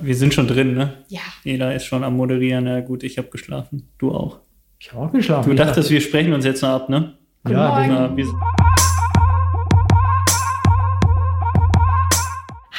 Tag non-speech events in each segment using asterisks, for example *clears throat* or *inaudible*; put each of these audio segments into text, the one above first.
Wir sind schon drin, ne? Ja. Ela ist schon am Moderieren. Na gut, ich habe geschlafen. Du auch. Ich habe auch geschlafen. Du dachtest, wir sprechen uns jetzt noch ab, ne? ja, Ja, wir,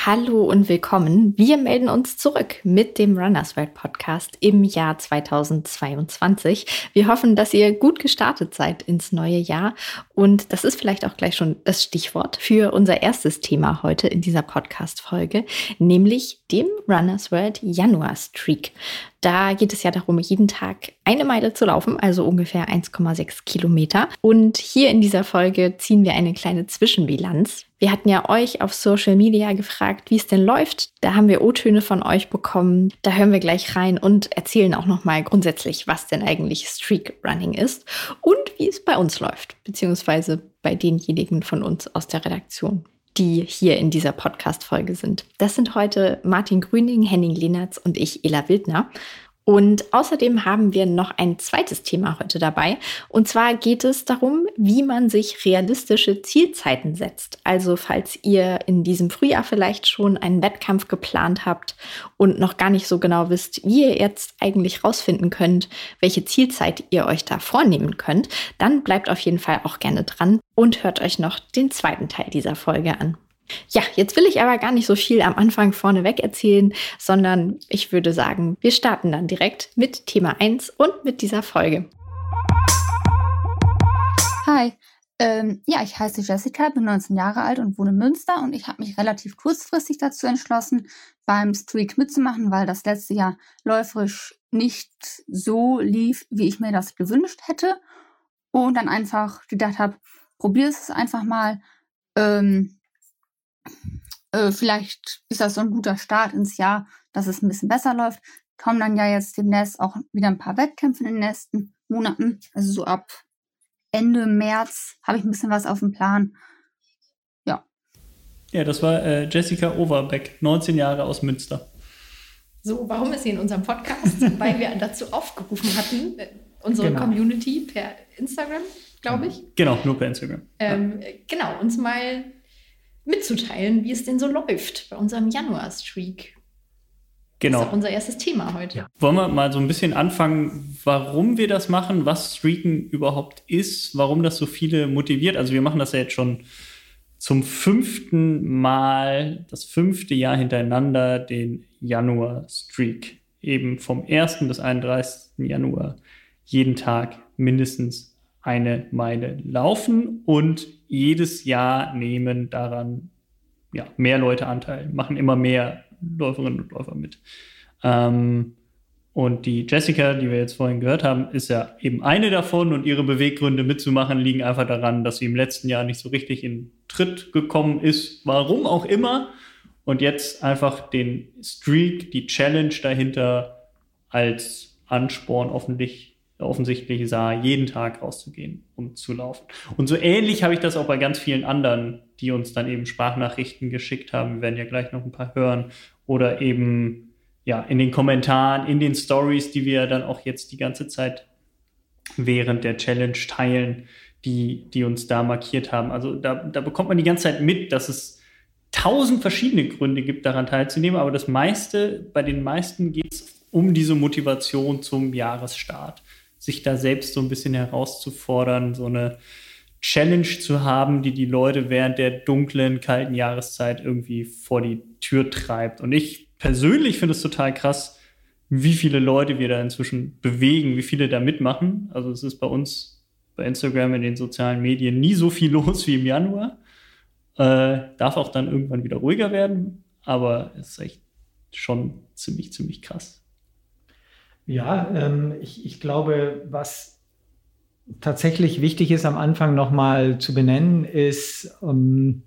Hallo und willkommen. Wir melden uns zurück mit dem Runners World Podcast im Jahr 2022. Wir hoffen, dass ihr gut gestartet seid ins neue Jahr. Und das ist vielleicht auch gleich schon das Stichwort für unser erstes Thema heute in dieser Podcast-Folge, nämlich dem Runners World Januar Streak. Da geht es ja darum, jeden Tag eine Meile zu laufen, also ungefähr 1,6 Kilometer. Und hier in dieser Folge ziehen wir eine kleine Zwischenbilanz. Wir hatten ja euch auf Social Media gefragt, wie es denn läuft. Da haben wir O-Töne von euch bekommen. Da hören wir gleich rein und erzählen auch nochmal grundsätzlich, was denn eigentlich Streak Running ist und wie es bei uns läuft, beziehungsweise bei denjenigen von uns aus der Redaktion die hier in dieser Podcast-Folge sind. Das sind heute Martin Grüning, Henning Lehnertz und ich, Ela Wildner. Und außerdem haben wir noch ein zweites Thema heute dabei. Und zwar geht es darum, wie man sich realistische Zielzeiten setzt. Also falls ihr in diesem Frühjahr vielleicht schon einen Wettkampf geplant habt und noch gar nicht so genau wisst, wie ihr jetzt eigentlich rausfinden könnt, welche Zielzeit ihr euch da vornehmen könnt, dann bleibt auf jeden Fall auch gerne dran und hört euch noch den zweiten Teil dieser Folge an. Ja, jetzt will ich aber gar nicht so viel am Anfang vorneweg erzählen, sondern ich würde sagen, wir starten dann direkt mit Thema 1 und mit dieser Folge. Hi, ähm, ja, ich heiße Jessica, bin 19 Jahre alt und wohne in Münster und ich habe mich relativ kurzfristig dazu entschlossen, beim Streak mitzumachen, weil das letzte Jahr läuferisch nicht so lief, wie ich mir das gewünscht hätte und dann einfach gedacht habe, probier es einfach mal. Ähm, äh, vielleicht ist das so ein guter Start ins Jahr, dass es ein bisschen besser läuft. Kommen dann ja jetzt demnächst auch wieder ein paar Wettkämpfe in den nächsten Monaten. Also so ab Ende März habe ich ein bisschen was auf dem Plan. Ja. ja, das war äh, Jessica Overbeck, 19 Jahre aus Münster. So, warum ist sie in unserem Podcast? *laughs* Weil wir dazu aufgerufen hatten, äh, unsere Genau. Community per Instagram, glaube ich, Genau, nur per Instagram. ähm, genau, uns mal mitzuteilen, wie es denn so läuft bei unserem Januar-Streak. Das ist Genau. auch unser erstes Thema heute. Ja. Wollen wir mal so ein bisschen anfangen, warum wir das machen, was Streaken überhaupt ist, warum das so viele motiviert. Also wir machen das ja jetzt schon zum fünften Mal, das fünfte Jahr hintereinander, den Januar-Streak. Eben vom 1. bis 31. Januar jeden Tag mindestens eine Meile laufen und jedes Jahr nehmen daran ja, mehr Leute Anteil, machen immer mehr Läuferinnen und Läufer mit. Ähm, und die Jessica, die wir jetzt vorhin gehört haben, ist ja eben eine davon und ihre Beweggründe mitzumachen liegen einfach daran, dass sie im letzten Jahr nicht so richtig in Tritt gekommen ist, warum auch immer. Und jetzt einfach den Streak, die Challenge dahinter als Ansporn offentlich, offensichtlich sah, jeden Tag rauszugehen, um zu laufen. Und so ähnlich habe ich das auch bei ganz vielen anderen, die uns dann eben Sprachnachrichten geschickt haben. Wir werden ja gleich noch ein paar hören. Oder eben ja, in den Kommentaren, in den Stories, die wir dann auch jetzt die ganze Zeit während der Challenge teilen, die, die uns da markiert haben. Also da, da bekommt man die ganze Zeit mit, dass es tausend verschiedene Gründe gibt, daran teilzunehmen, aber das meiste, bei den meisten geht es um diese Motivation zum Jahresstart, sich da selbst so ein bisschen herauszufordern, so eine Challenge zu haben, die die Leute während der dunklen, kalten Jahreszeit irgendwie vor die Tür treibt. Und ich persönlich finde es total krass, wie viele Leute wir da inzwischen bewegen, wie viele da mitmachen. Also es ist bei uns bei Instagram in den sozialen Medien nie so viel *laughs* los wie im Januar. Äh, darf auch dann irgendwann wieder ruhiger werden, aber es ist echt schon ziemlich, ziemlich krass. Ja, ähm, ich, ich glaube, was tatsächlich wichtig ist am Anfang nochmal zu benennen, ist, ähm,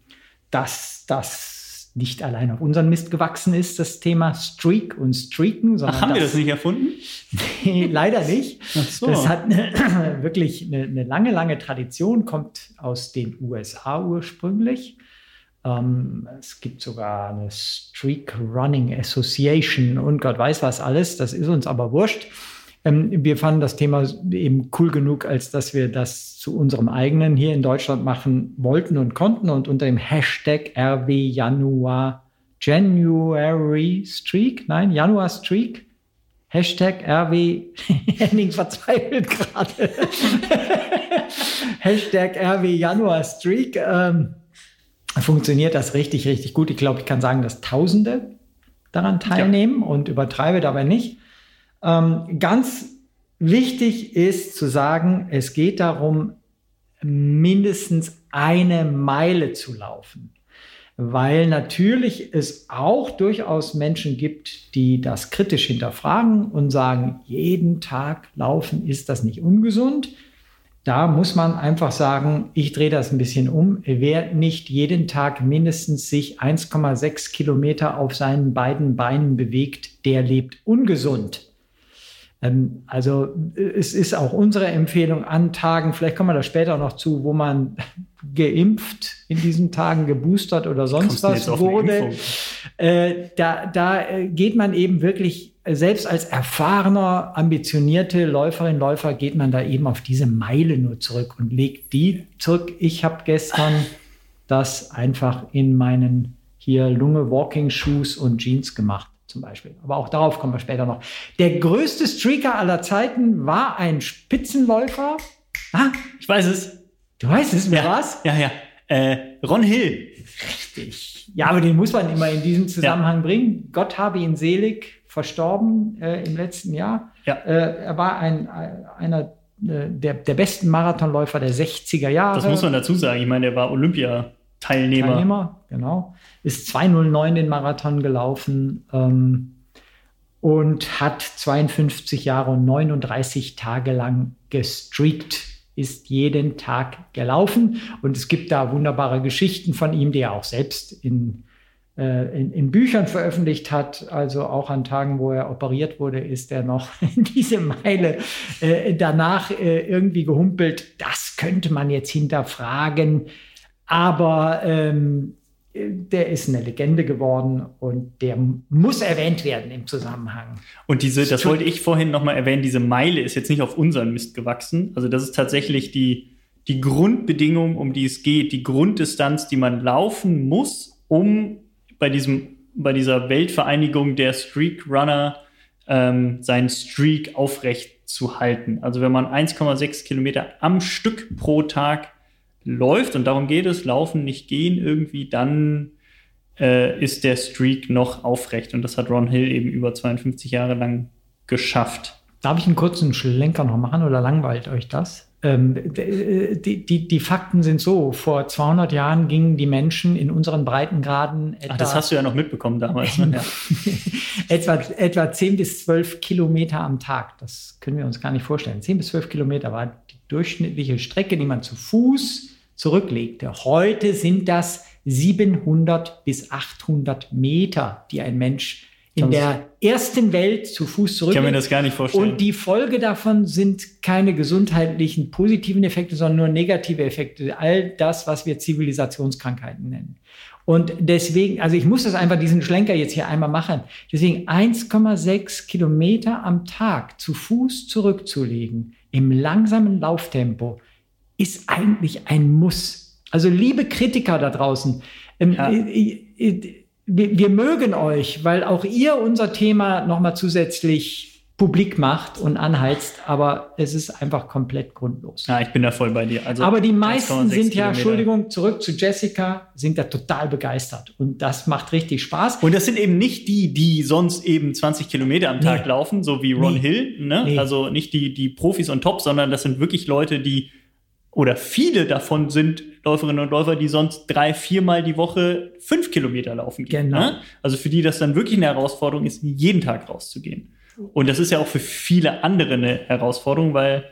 dass das nicht allein auf unseren Mist gewachsen ist, das Thema Streak und Streaken, sondern Ach, haben wir das nicht erfunden? *laughs* Nee, leider nicht. Ach so. Das hat eine, *clears throat* wirklich eine, eine lange, lange Tradition, kommt aus den USA ursprünglich. Ähm, es gibt sogar eine Streak Running Association und Gott weiß was alles. Das ist uns aber wurscht. Ähm, wir fanden das Thema eben cool genug, als dass wir das zu unserem eigenen hier in Deutschland machen wollten und konnten und unter dem Hashtag RW Januar January Streak, nein, Januar Streak. Hashtag RW, *laughs* Henning verzweifelt gerade. *laughs* Hashtag RW Januar Streak. Ähm, funktioniert das richtig, richtig gut. Ich glaube, ich kann sagen, dass Tausende daran teilnehmen ja. und übertreibe dabei nicht. Ähm, ganz wichtig ist zu sagen, es geht darum, mindestens eine Meile zu laufen. Weil natürlich es auch durchaus Menschen gibt, die das kritisch hinterfragen und sagen, jeden Tag laufen ist das nicht ungesund. Da muss man einfach sagen, ich drehe das ein bisschen um. Wer nicht jeden Tag mindestens sich 1,6 Kilometer auf seinen beiden Beinen bewegt, der lebt ungesund. Ähm, also es ist auch unsere Empfehlung an Tagen, vielleicht kommen wir da später noch zu, wo man *laughs* geimpft in diesen Tagen, geboostert oder sonst was wurde. Äh, da, da äh, geht man eben wirklich, selbst als erfahrener, ambitionierte Läuferin, Läufer, geht man da eben auf diese Meile nur zurück und legt die zurück. Ich habe gestern das einfach in meinen hier Lunge Walking Shoes und Jeans gemacht zum Beispiel. Aber auch darauf kommen wir später noch. Der größte Streaker aller Zeiten war ein Spitzenläufer. Ah, ich weiß es. Du weißt es, wer ja, war's? Ja, ja. Äh, Ron Hill. Richtig. Ja, aber den muss man immer in diesem Zusammenhang ja. bringen. Gott habe ihn selig verstorben äh, im letzten Jahr. Ja. Äh, er war ein, einer äh, der, der besten Marathonläufer der 60er Jahre. Das muss man dazu sagen. Ich meine, er war Olympiateilnehmer. Teilnehmer, genau ist 209 den Marathon gelaufen ähm, und hat 52 Jahre und 39 Tage lang gestreakt, ist jeden Tag gelaufen. Und es gibt da wunderbare Geschichten von ihm, die er auch selbst in, äh, in, in, Büchern veröffentlicht hat. Also auch an Tagen, wo er operiert wurde, ist er noch *laughs* diese Meile äh, danach äh, irgendwie gehumpelt. Das könnte man jetzt hinterfragen. Aber ähm, der ist eine Legende geworden und der muss erwähnt werden im Zusammenhang. Und diese, das wollte ich vorhin nochmal erwähnen, diese Meile ist jetzt nicht auf unseren Mist gewachsen. Also das ist tatsächlich die, die Grundbedingung, um die es geht, die Grunddistanz, die man laufen muss, um bei diesem, bei dieser Weltvereinigung der Streak Runner ähm, seinen Streak aufrecht zu halten. Also wenn man 1,6 Kilometer am Stück pro Tag läuft, und darum geht es, laufen, nicht gehen irgendwie, dann äh, ist der Streak noch aufrecht. Und das hat Ron Hill eben über 52 Jahre lang geschafft. Darf ich einen kurzen Schlenker noch machen oder langweilt euch das? Ähm, die, die, die, Fakten sind so, vor 200 Jahren gingen die Menschen in unseren Breitengraden etwa... Ach, das hast du ja noch mitbekommen damals. Ne? *laughs* etwa, etwa 10 bis 12 Kilometer am Tag. Das können wir uns gar nicht vorstellen. 10 bis 12 Kilometer war die durchschnittliche Strecke, die man zu Fuß zurücklegte. Heute sind das 700 bis 800 Meter, die ein Mensch in der ersten Welt zu Fuß zurücklegt. Ich kann mir das gar nicht vorstellen. Und die Folge davon sind keine gesundheitlichen positiven Effekte, sondern nur negative Effekte. All das, was wir Zivilisationskrankheiten nennen. Und deswegen, also ich muss das einfach diesen Schlenker jetzt hier einmal machen. Deswegen 1,6 Kilometer am Tag zu Fuß zurückzulegen im langsamen Lauftempo ist eigentlich ein Muss. Also liebe Kritiker da draußen, ähm, ja. äh, äh, wir, wir, mögen euch, weil auch ihr unser Thema nochmal zusätzlich publik macht und anheizt, aber es ist einfach komplett grundlos. Ja, ich bin da voll bei dir. Also aber die meisten sind ja, Entschuldigung, zurück zu Jessica, sind da total begeistert und das macht richtig Spaß. Und das sind eben nicht die, die sonst eben 20 Kilometer am Tag nee. laufen, so wie Ron nee. Hill, ne? Nee. also nicht die, die Profis und Top, sondern das sind wirklich Leute, die oder viele davon sind Läuferinnen und Läufer, die sonst drei, viermal die Woche fünf Kilometer laufen gehen. Genau. Ne? Also für die das dann wirklich eine Herausforderung ist, jeden Tag rauszugehen. Und das ist ja auch für viele andere eine Herausforderung, weil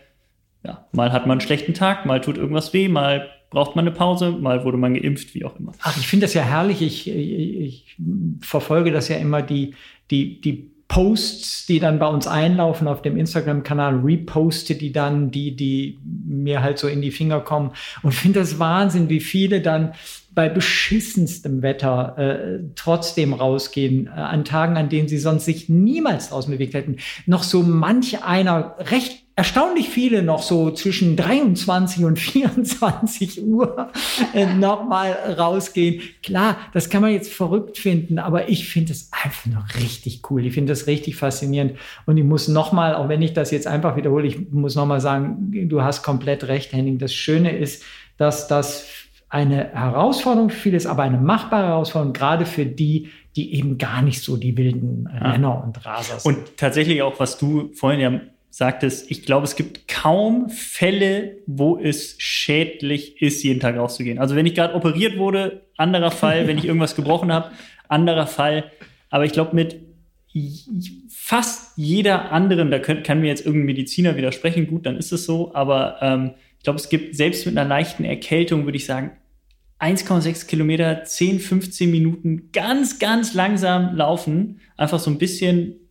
ja, mal hat man einen schlechten Tag, mal tut irgendwas weh, mal braucht man eine Pause, mal wurde man geimpft, wie auch immer. Ach, ich finde das ja herrlich. Ich, ich, ich verfolge das ja immer, die, die, die Posts, die dann bei uns einlaufen auf dem Instagram-Kanal, reposte die dann, die, die mir halt so in die Finger kommen. Und *laughs* finde das Wahnsinn, wie viele dann bei beschissenstem Wetter äh, trotzdem rausgehen, äh, an Tagen, an denen sie sonst sich niemals draußen bewegt hätten. Noch so manch einer recht erstaunlich viele noch so zwischen 23 und 24 Uhr äh, nochmal rausgehen. Klar, das kann man jetzt verrückt finden, aber ich finde es einfach nur richtig cool. Ich finde das richtig faszinierend. Und ich muss nochmal, auch wenn ich das jetzt einfach wiederhole, ich muss nochmal sagen, du hast komplett recht, Henning. Das Schöne ist, dass das eine Herausforderung für viele ist, aber eine machbare Herausforderung, gerade für die, die eben gar nicht so die wilden Renner und Raser sind. Und tatsächlich auch, was du vorhin ja sagtest, ich glaube, es gibt kaum Fälle, wo es schädlich ist, jeden Tag rauszugehen. Also wenn ich gerade operiert wurde, anderer Fall, wenn ich irgendwas gebrochen habe, anderer Fall. Aber ich glaube, mit fast jeder anderen, da könnt, kann mir jetzt irgendein Mediziner widersprechen, gut, dann ist es so, aber ähm, ich glaube, es gibt selbst mit einer leichten Erkältung, würde ich sagen, 1,6 Kilometer, 10, 15 Minuten ganz, ganz langsam laufen, einfach so ein bisschen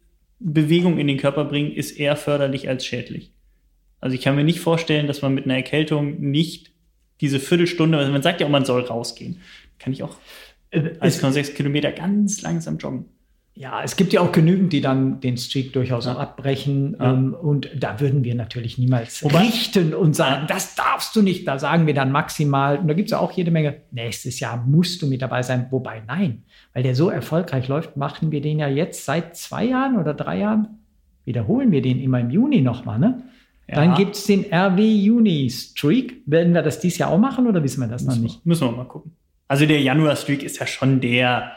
Bewegung in den Körper bringen, ist eher förderlich als schädlich. Also ich kann mir nicht vorstellen, dass man mit einer Erkältung nicht diese Viertelstunde, also man sagt ja auch, man soll rausgehen, kann ich auch 1,6 äh, Kilometer ganz langsam joggen. Ja, es gibt ja auch genügend, die dann den Streak durchaus ja. auch abbrechen. Ja. Ähm, und da würden wir natürlich niemals Wobei, richten und sagen, das darfst du nicht. Da sagen wir dann maximal, und da gibt es ja auch jede Menge, nächstes Jahr musst du mit dabei sein. Wobei, nein, weil der so erfolgreich läuft, machen wir den ja jetzt seit zwei Jahren oder drei Jahren. Wiederholen wir den immer im Juni nochmal, ne? Ja. Dann gibt es den RW Juni Streak. Werden wir das dieses Jahr auch machen oder wissen wir das noch nicht? Müssen wir mal gucken. Also der Januar Streak ist ja schon der,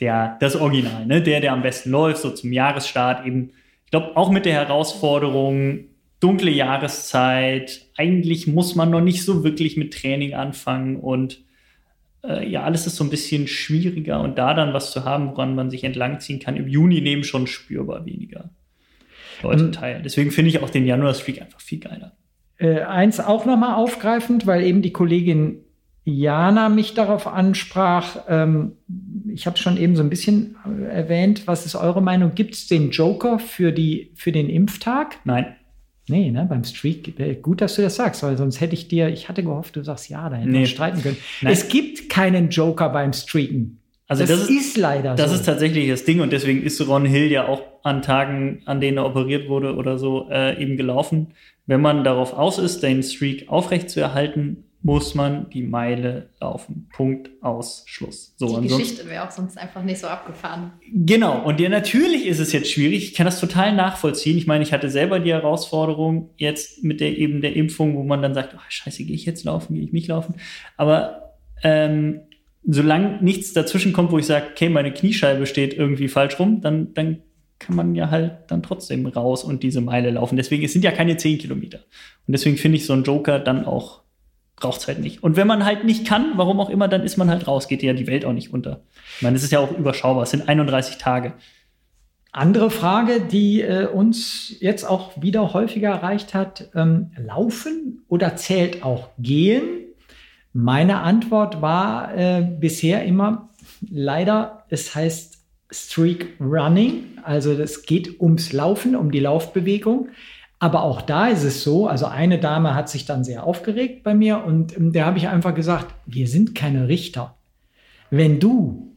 der, das Original, ne? der, der am besten läuft, so zum Jahresstart eben. Ich glaube, auch mit der Herausforderung, dunkle Jahreszeit, eigentlich muss man noch nicht so wirklich mit Training anfangen und äh, ja, alles ist so ein bisschen schwieriger und da dann was zu haben, woran man sich entlangziehen kann, im Juni nehmen schon spürbar weniger Leute ähm, teil. Deswegen finde ich auch den Januar-Streak einfach viel geiler. Äh, eins auch nochmal aufgreifend, weil eben die Kollegin Jana mich darauf ansprach. Ähm, ich habe schon eben so ein bisschen äh, erwähnt. Was ist eure Meinung? Gibt es den Joker für, die, für den Impftag? Nein. Nee, ne, beim Streak, äh, gut, dass du das sagst, weil sonst hätte ich dir, ich hatte gehofft, du sagst ja, da hätten nee. wir streiten können. Nein. Es gibt keinen Joker beim Streaken. Also das, das ist, ist, leider das so. Das ist tatsächlich das Ding und deswegen ist Ron Hill ja auch an Tagen, an denen er operiert wurde oder so, äh, eben gelaufen. Wenn man darauf aus ist, den Streak aufrecht zu erhalten, muss man die Meile laufen. Punkt, aus, Schluss. So, die Geschichte wäre auch sonst einfach nicht so abgefahren. Genau, und ja, natürlich ist es jetzt schwierig. Ich kann das total nachvollziehen. Ich meine, ich hatte selber die Herausforderung jetzt mit der eben der Impfung, wo man dann sagt, oh, scheiße, gehe ich jetzt laufen, gehe ich nicht laufen. Aber ähm, solange nichts dazwischen kommt, wo ich sage, okay, meine Kniescheibe steht irgendwie falsch rum, dann, dann kann man ja halt dann trotzdem raus und diese Meile laufen. Deswegen, es sind ja keine 10 Kilometer. Und deswegen finde ich so einen Joker dann auch braucht es halt nicht. Und wenn man halt nicht kann, warum auch immer, dann ist man halt raus, geht ja die Welt auch nicht unter. Ich meine, es ist ja auch überschaubar, es sind 31 Tage. Andere Frage, die äh, uns jetzt auch wieder häufiger erreicht hat, ähm, laufen oder zählt auch gehen? Meine Antwort war äh, bisher immer leider, es heißt Streak Running, also es geht ums Laufen, um die Laufbewegung. Aber auch da ist es so, also eine Dame hat sich dann sehr aufgeregt bei mir und ähm, der habe ich einfach gesagt, wir sind keine Richter. Wenn du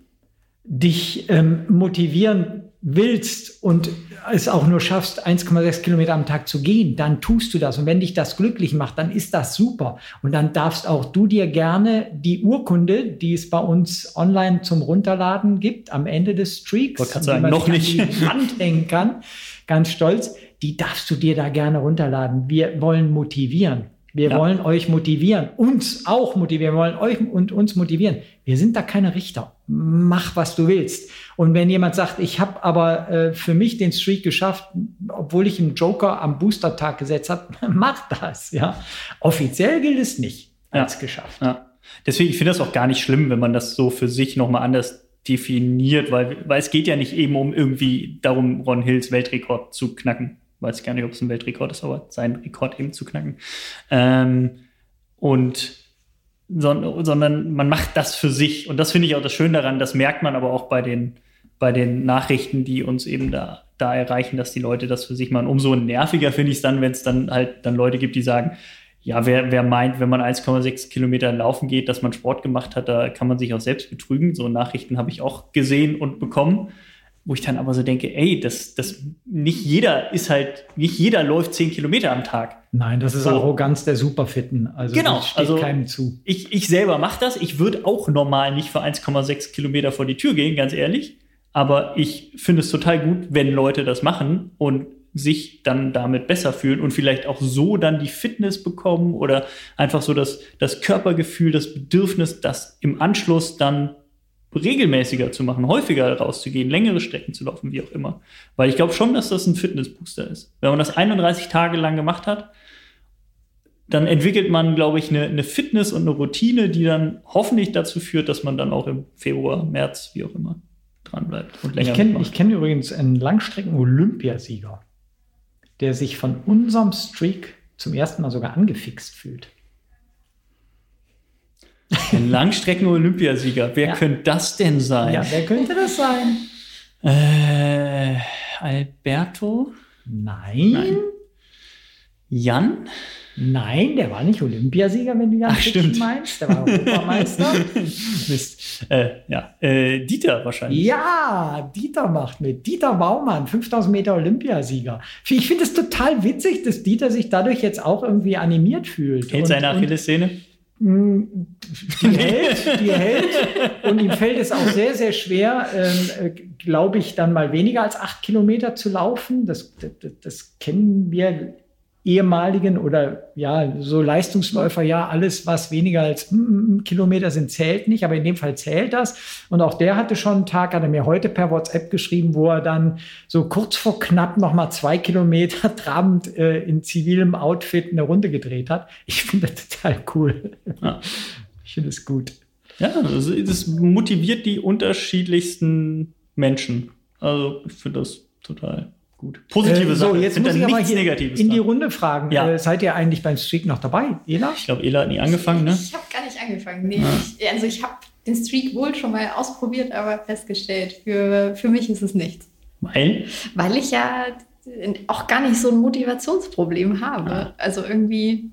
dich ähm, motivieren willst und es auch nur schaffst, 1,6 Kilometer am Tag zu gehen, dann tust du das. Und wenn dich das glücklich macht, dann ist das super. Und dann darfst auch du dir gerne die Urkunde, die es bei uns online zum Runterladen gibt, am Ende des Streaks, man noch nicht an die Wand hängen kann, ganz stolz, die darfst du dir da gerne runterladen. Wir wollen motivieren. Wir ja. wollen euch motivieren, uns auch motivieren, wir wollen euch und uns motivieren. Wir sind da keine Richter. Mach, was du willst. Und wenn jemand sagt, ich habe aber äh, für mich den Streak geschafft, obwohl ich einen Joker am Booster-Tag gesetzt habe, *laughs* mach das. Ja, offiziell gilt es nicht als ja. geschafft. Ja. Deswegen ich finde das auch gar nicht schlimm, wenn man das so für sich nochmal anders definiert, weil, weil es geht ja nicht eben um irgendwie darum, Ron Hills Weltrekord zu knacken weiß gar nicht, ob es ein Weltrekord ist, aber seinen Rekord eben zu knacken. Ähm, und son sondern man macht das für sich. Und das finde ich auch das Schöne daran, das merkt man aber auch bei den, bei den Nachrichten, die uns eben da, da erreichen, dass die Leute das für sich machen. Umso nerviger finde ich es dann, wenn es dann halt dann Leute gibt, die sagen, ja, wer, wer meint, wenn man 1,6 Kilometer laufen geht, dass man Sport gemacht hat, da kann man sich auch selbst betrügen. So Nachrichten habe ich auch gesehen und bekommen. Wo ich dann aber so denke, ey, das, das, nicht jeder ist halt, nicht jeder läuft zehn Kilometer am Tag. Nein, das ist so. Arroganz der Superfitten. Also genau, das steht also keinem zu. Ich, ich selber mache das. Ich würde auch normal nicht für 1,6 Kilometer vor die Tür gehen, ganz ehrlich. Aber ich finde es total gut, wenn Leute das machen und sich dann damit besser fühlen und vielleicht auch so dann die Fitness bekommen oder einfach so das, das Körpergefühl, das Bedürfnis, das im Anschluss dann regelmäßiger zu machen, häufiger rauszugehen, längere Strecken zu laufen, wie auch immer. Weil ich glaube schon, dass das ein Fitnessbooster ist. Wenn man das 31 Tage lang gemacht hat, dann entwickelt man, glaube ich, eine, eine Fitness und eine Routine, die dann hoffentlich dazu führt, dass man dann auch im Februar, März, wie auch immer, dran bleibt und länger Ich kenne kenn übrigens einen Langstrecken-Olympiasieger, der sich von unserem Streak zum ersten Mal sogar angefixt fühlt. Ein Langstrecken-Olympiasieger. Wer Ja. könnte das denn sein? Ja, wer könnte das sein? Äh, Alberto? Nein. Nein. Jan? Nein, der war nicht Olympiasieger, wenn du Jan Ach, stimmt. meinst. Der war Europameister. *laughs* Mist. Äh, ja. Äh, Dieter wahrscheinlich. ja, Dieter macht mit. Dieter Baumann, 5000 Meter Olympiasieger. Ich finde es total witzig, dass Dieter sich dadurch jetzt auch irgendwie animiert fühlt. Hält Und- seine und- Achillessehne? Mm, Die *laughs* hält, die hält. Und ihm fällt es auch sehr, sehr schwer, ähm, äh, glaube ich, dann mal weniger als acht Kilometer zu laufen. Das, das, das kennen wir ehemaligen oder ja, so Leistungsläufer, ja, alles, was weniger als mm, mm, Kilometer sind, zählt nicht, aber in dem Fall zählt das. Und auch der hatte schon einen Tag, hat er mir heute per WhatsApp geschrieben, wo er dann so kurz vor knapp nochmal zwei Kilometer *laughs* trabend äh, in zivilem Outfit eine Runde gedreht hat. Ich finde das total cool. Ja. Ich finde es gut. Ja, das, das motiviert die unterschiedlichsten Menschen. Also, ich finde das total gut. Positive Äh, Sache. So, jetzt Sind muss ich aber nichts hier Negatives in die. Runde fragen. Ja. Äh, seid ihr eigentlich beim Streak noch dabei, Ela? Ich glaube, Ela hat nie angefangen, ne? Ich habe gar nicht angefangen. Nee, ich, also ich habe den Streak wohl schon mal ausprobiert, aber festgestellt, für, für mich ist es nichts. Weil, Weil ich ja auch gar nicht so ein Motivationsproblem habe. Ah. Also irgendwie,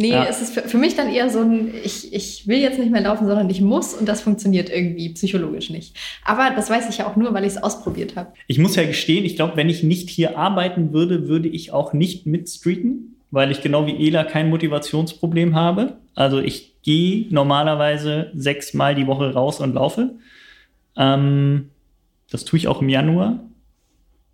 nee, Ja. es ist für, für mich dann eher so ein, ich, ich will jetzt nicht mehr laufen, sondern ich muss und das funktioniert irgendwie psychologisch nicht. Aber das weiß ich ja auch nur, weil ich es ausprobiert habe. ich muss ja gestehen, ich glaube, wenn ich nicht hier arbeiten würde, würde ich auch nicht mitstreaken, weil ich genau wie Ela kein Motivationsproblem habe. Also ich gehe normalerweise sechsmal die Woche raus und laufe. Ähm, das tue ich auch im Januar.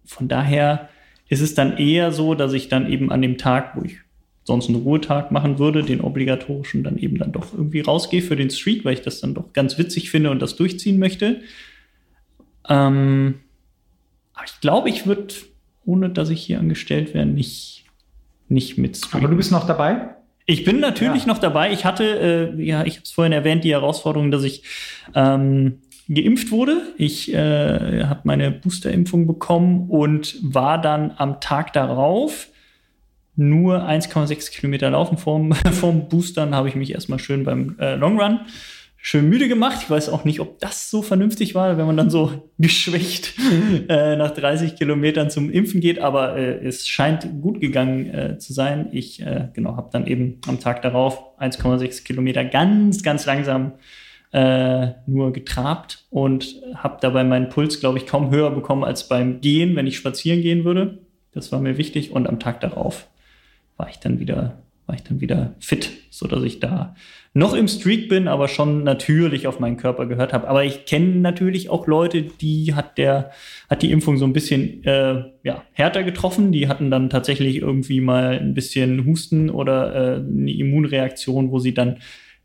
Von daher ist es dann eher so, dass ich dann eben an dem Tag, wo ich sonst einen Ruhetag machen würde, den obligatorischen, dann eben dann doch irgendwie rausgehe für den Streak, weil ich das dann doch ganz witzig finde und das durchziehen möchte. Ähm, aber ich glaube, ich würde, ohne dass ich hier angestellt wäre, nicht, nicht mitstreamen. Aber du bist noch dabei? Ich bin natürlich Ja. noch dabei. Ich hatte, äh, ja, ich habe es vorhin erwähnt, die Herausforderung, dass ich ähm, geimpft wurde. Ich äh, habe meine Boosterimpfung bekommen und war dann am Tag darauf nur 1,6 Kilometer laufen vorm, *laughs* vorm Boostern. Habe ich mich erstmal schön beim äh, Long Run schön müde gemacht. Ich weiß auch nicht, ob das so vernünftig war, wenn man dann so *laughs* geschwächt äh, nach 30 Kilometern zum Impfen geht, aber äh, es scheint gut gegangen äh, zu sein. Ich äh, genau habe dann eben am Tag darauf 1,6 Kilometer ganz, ganz langsam äh, nur getrabt und habe dabei meinen Puls, glaube ich, kaum höher bekommen als beim Gehen, wenn ich spazieren gehen würde. Das war mir wichtig und am Tag darauf war ich dann wieder war ich dann wieder fit, so dass ich da noch im Streak bin, aber schon natürlich auf meinen Körper gehört habe. Aber ich kenne natürlich auch Leute, die hat der hat die Impfung so ein bisschen äh, ja, härter getroffen. Die hatten dann tatsächlich irgendwie mal ein bisschen Husten oder äh, eine Immunreaktion, wo sie dann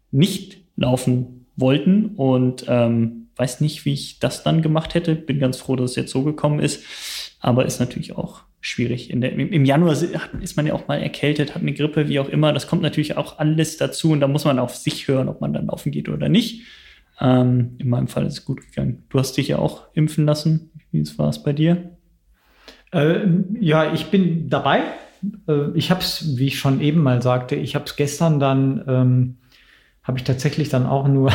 nicht laufen wollten und ähm, weiß nicht, wie ich das dann gemacht hätte. Bin ganz froh, dass es jetzt so gekommen ist, aber ist natürlich auch schwierig. Der, im, Im Januar ist man ja auch mal erkältet, hat eine Grippe, wie auch immer. Das kommt natürlich auch alles dazu und da muss man auf sich hören, ob man dann laufen geht oder nicht. Ähm, in meinem Fall ist es gut gegangen. Du hast dich ja auch impfen lassen. Wie war es bei dir? Äh, ja, ich bin dabei. Äh, ich habe es, wie ich schon eben mal sagte, ich habe es gestern dann, ähm, habe ich tatsächlich dann auch nur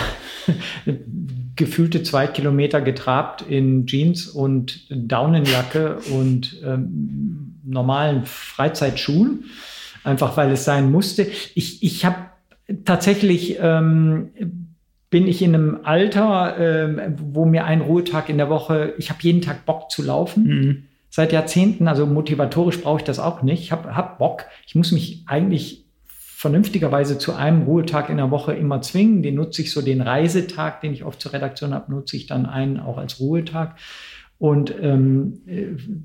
*laughs* gefühlte zwei Kilometer getrabt in Jeans und Daunenjacke und ähm, normalen Freizeitschuhen, einfach weil es sein musste. Ich, ich habe tatsächlich ähm, bin ich in einem Alter, äh, wo mir ein Ruhetag in der Woche, ich habe jeden Tag Bock zu laufen. Mhm. Seit Jahrzehnten, also motivatorisch brauche ich das auch nicht. Ich habe hab Bock. Ich muss mich eigentlich vernünftigerweise zu einem Ruhetag in der Woche immer zwingen. Den nutze ich so den Reisetag, den ich oft zur Redaktion habe, nutze ich dann einen auch als Ruhetag. Und ähm,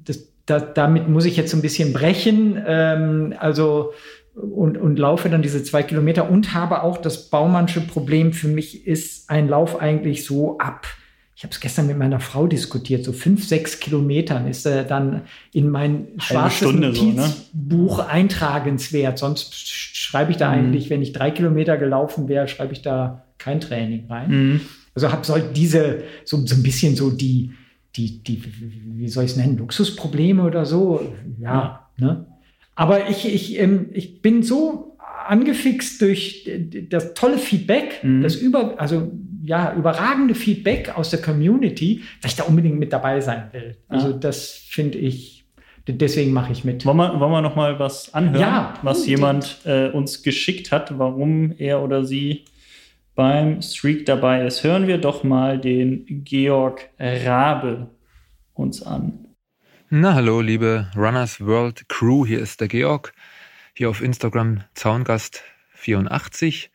das, da, damit muss ich jetzt so ein bisschen brechen. Ähm, also und, und laufe dann diese zwei Kilometer und habe auch das Baumannsche Problem. Für mich ist ein Lauf eigentlich so ab. Ich habe es gestern mit meiner Frau diskutiert. So fünf, sechs Kilometern ist er dann in mein schwarzes Notizbuch so, ne? eintragenswert. Sonst schreibe ich da mhm. eigentlich, wenn ich drei Kilometer gelaufen wäre, schreibe ich da kein Training rein. Mhm. Also habe soll diese so, so ein bisschen so die die die wie soll ich es nennen Luxusprobleme oder so. Ja, ja. ne? Aber ich, ich, ähm, ich bin so angefixt durch das tolle Feedback, mhm. das über, also ja, überragende Feedback aus der Community, dass ich da unbedingt mit dabei sein will. Also ja. das finde ich, deswegen mache ich mit. Wollen wir, wollen wir noch mal was anhören, ja, was jemand äh, uns geschickt hat, warum er oder sie beim Streak dabei ist? Hören wir doch mal den Georg Rabe uns an. Na hallo, liebe Runners World Crew, hier ist der Georg, hier auf Instagram Zaungast84.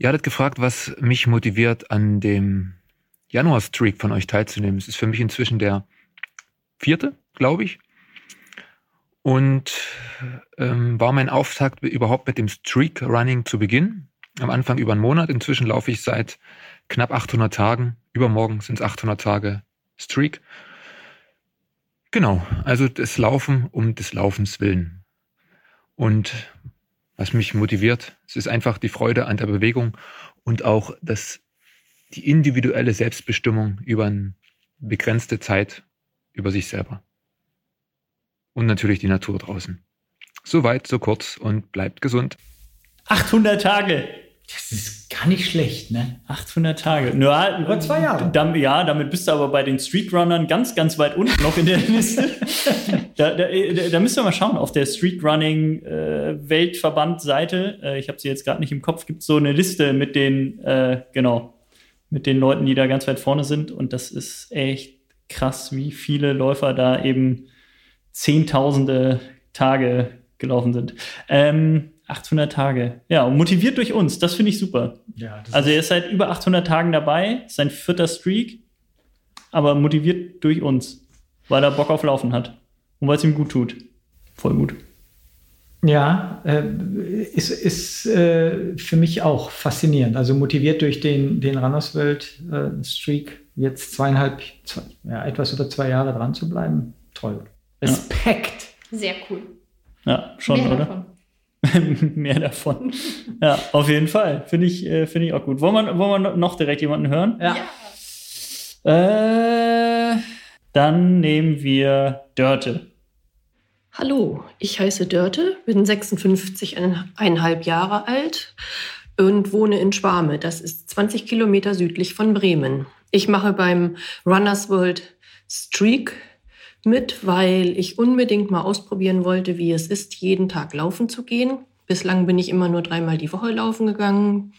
Ihr hattet gefragt, was mich motiviert, an dem Januar-Streak von euch teilzunehmen. Es ist für mich inzwischen der vierte, glaube ich. Und ähm, war mein Auftakt überhaupt mit dem Streak-Running zu Beginn. Am Anfang über einen Monat. Inzwischen laufe ich seit knapp 800 Tagen. Übermorgen sind es 800 Tage Streak. Genau, also das Laufen um des Laufens willen. Und was mich motiviert, es ist einfach die Freude an der Bewegung und auch das, die individuelle Selbstbestimmung über eine begrenzte Zeit über sich selber. Und natürlich die Natur draußen. So weit, so kurz und bleibt gesund. 800 Tage. Das ist gar nicht schlecht, ne? 800 Tage. Ja, Über zwei Jahre. Dann, ja, damit bist du aber bei den Streetrunnern ganz, ganz weit unten noch in der *laughs* Liste. da, da, da, müsst ihr mal schauen, auf der Streetrunning äh, äh, ich habe sie jetzt gerade nicht im Kopf, gibt es so eine Liste mit den, äh, genau, mit den Leuten, die da ganz weit vorne sind. Und das ist echt krass, wie viele Läufer da eben zehntausende Tage gelaufen sind. Ähm, 800 Tage. Ja, und motiviert durch uns. Das finde ich super. Ja, also er ist seit über 800 Tagen dabei, sein vierter Streak, aber motiviert durch uns, weil er Bock auf Laufen hat und weil es ihm gut tut. Voll gut. Ja, äh, ist, ist äh, für mich auch faszinierend. Also motiviert durch den, den Rannerswelt äh, Streak, jetzt zweieinhalb, zwei, ja, etwas über zwei Jahre dran zu bleiben. Toll. Respekt. Ja. Sehr cool. Ja, schon, Mehr oder? Davon. *laughs* mehr davon. *laughs* Ja, auf jeden Fall. Finde ich, äh, find ich auch gut. Wollen wir, wollen wir noch direkt jemanden hören? Ja. Äh, dann nehmen wir Dörte. Hallo, ich heiße Dörte, bin 56,5 Jahre alt und wohne in Schwarme. Das ist 20 Kilometer südlich von Bremen. Ich mache beim Runners World Streak mit, weil ich unbedingt mal ausprobieren wollte, wie es ist, jeden Tag laufen zu gehen. Bislang bin ich immer nur dreimal die Woche laufen gegangen,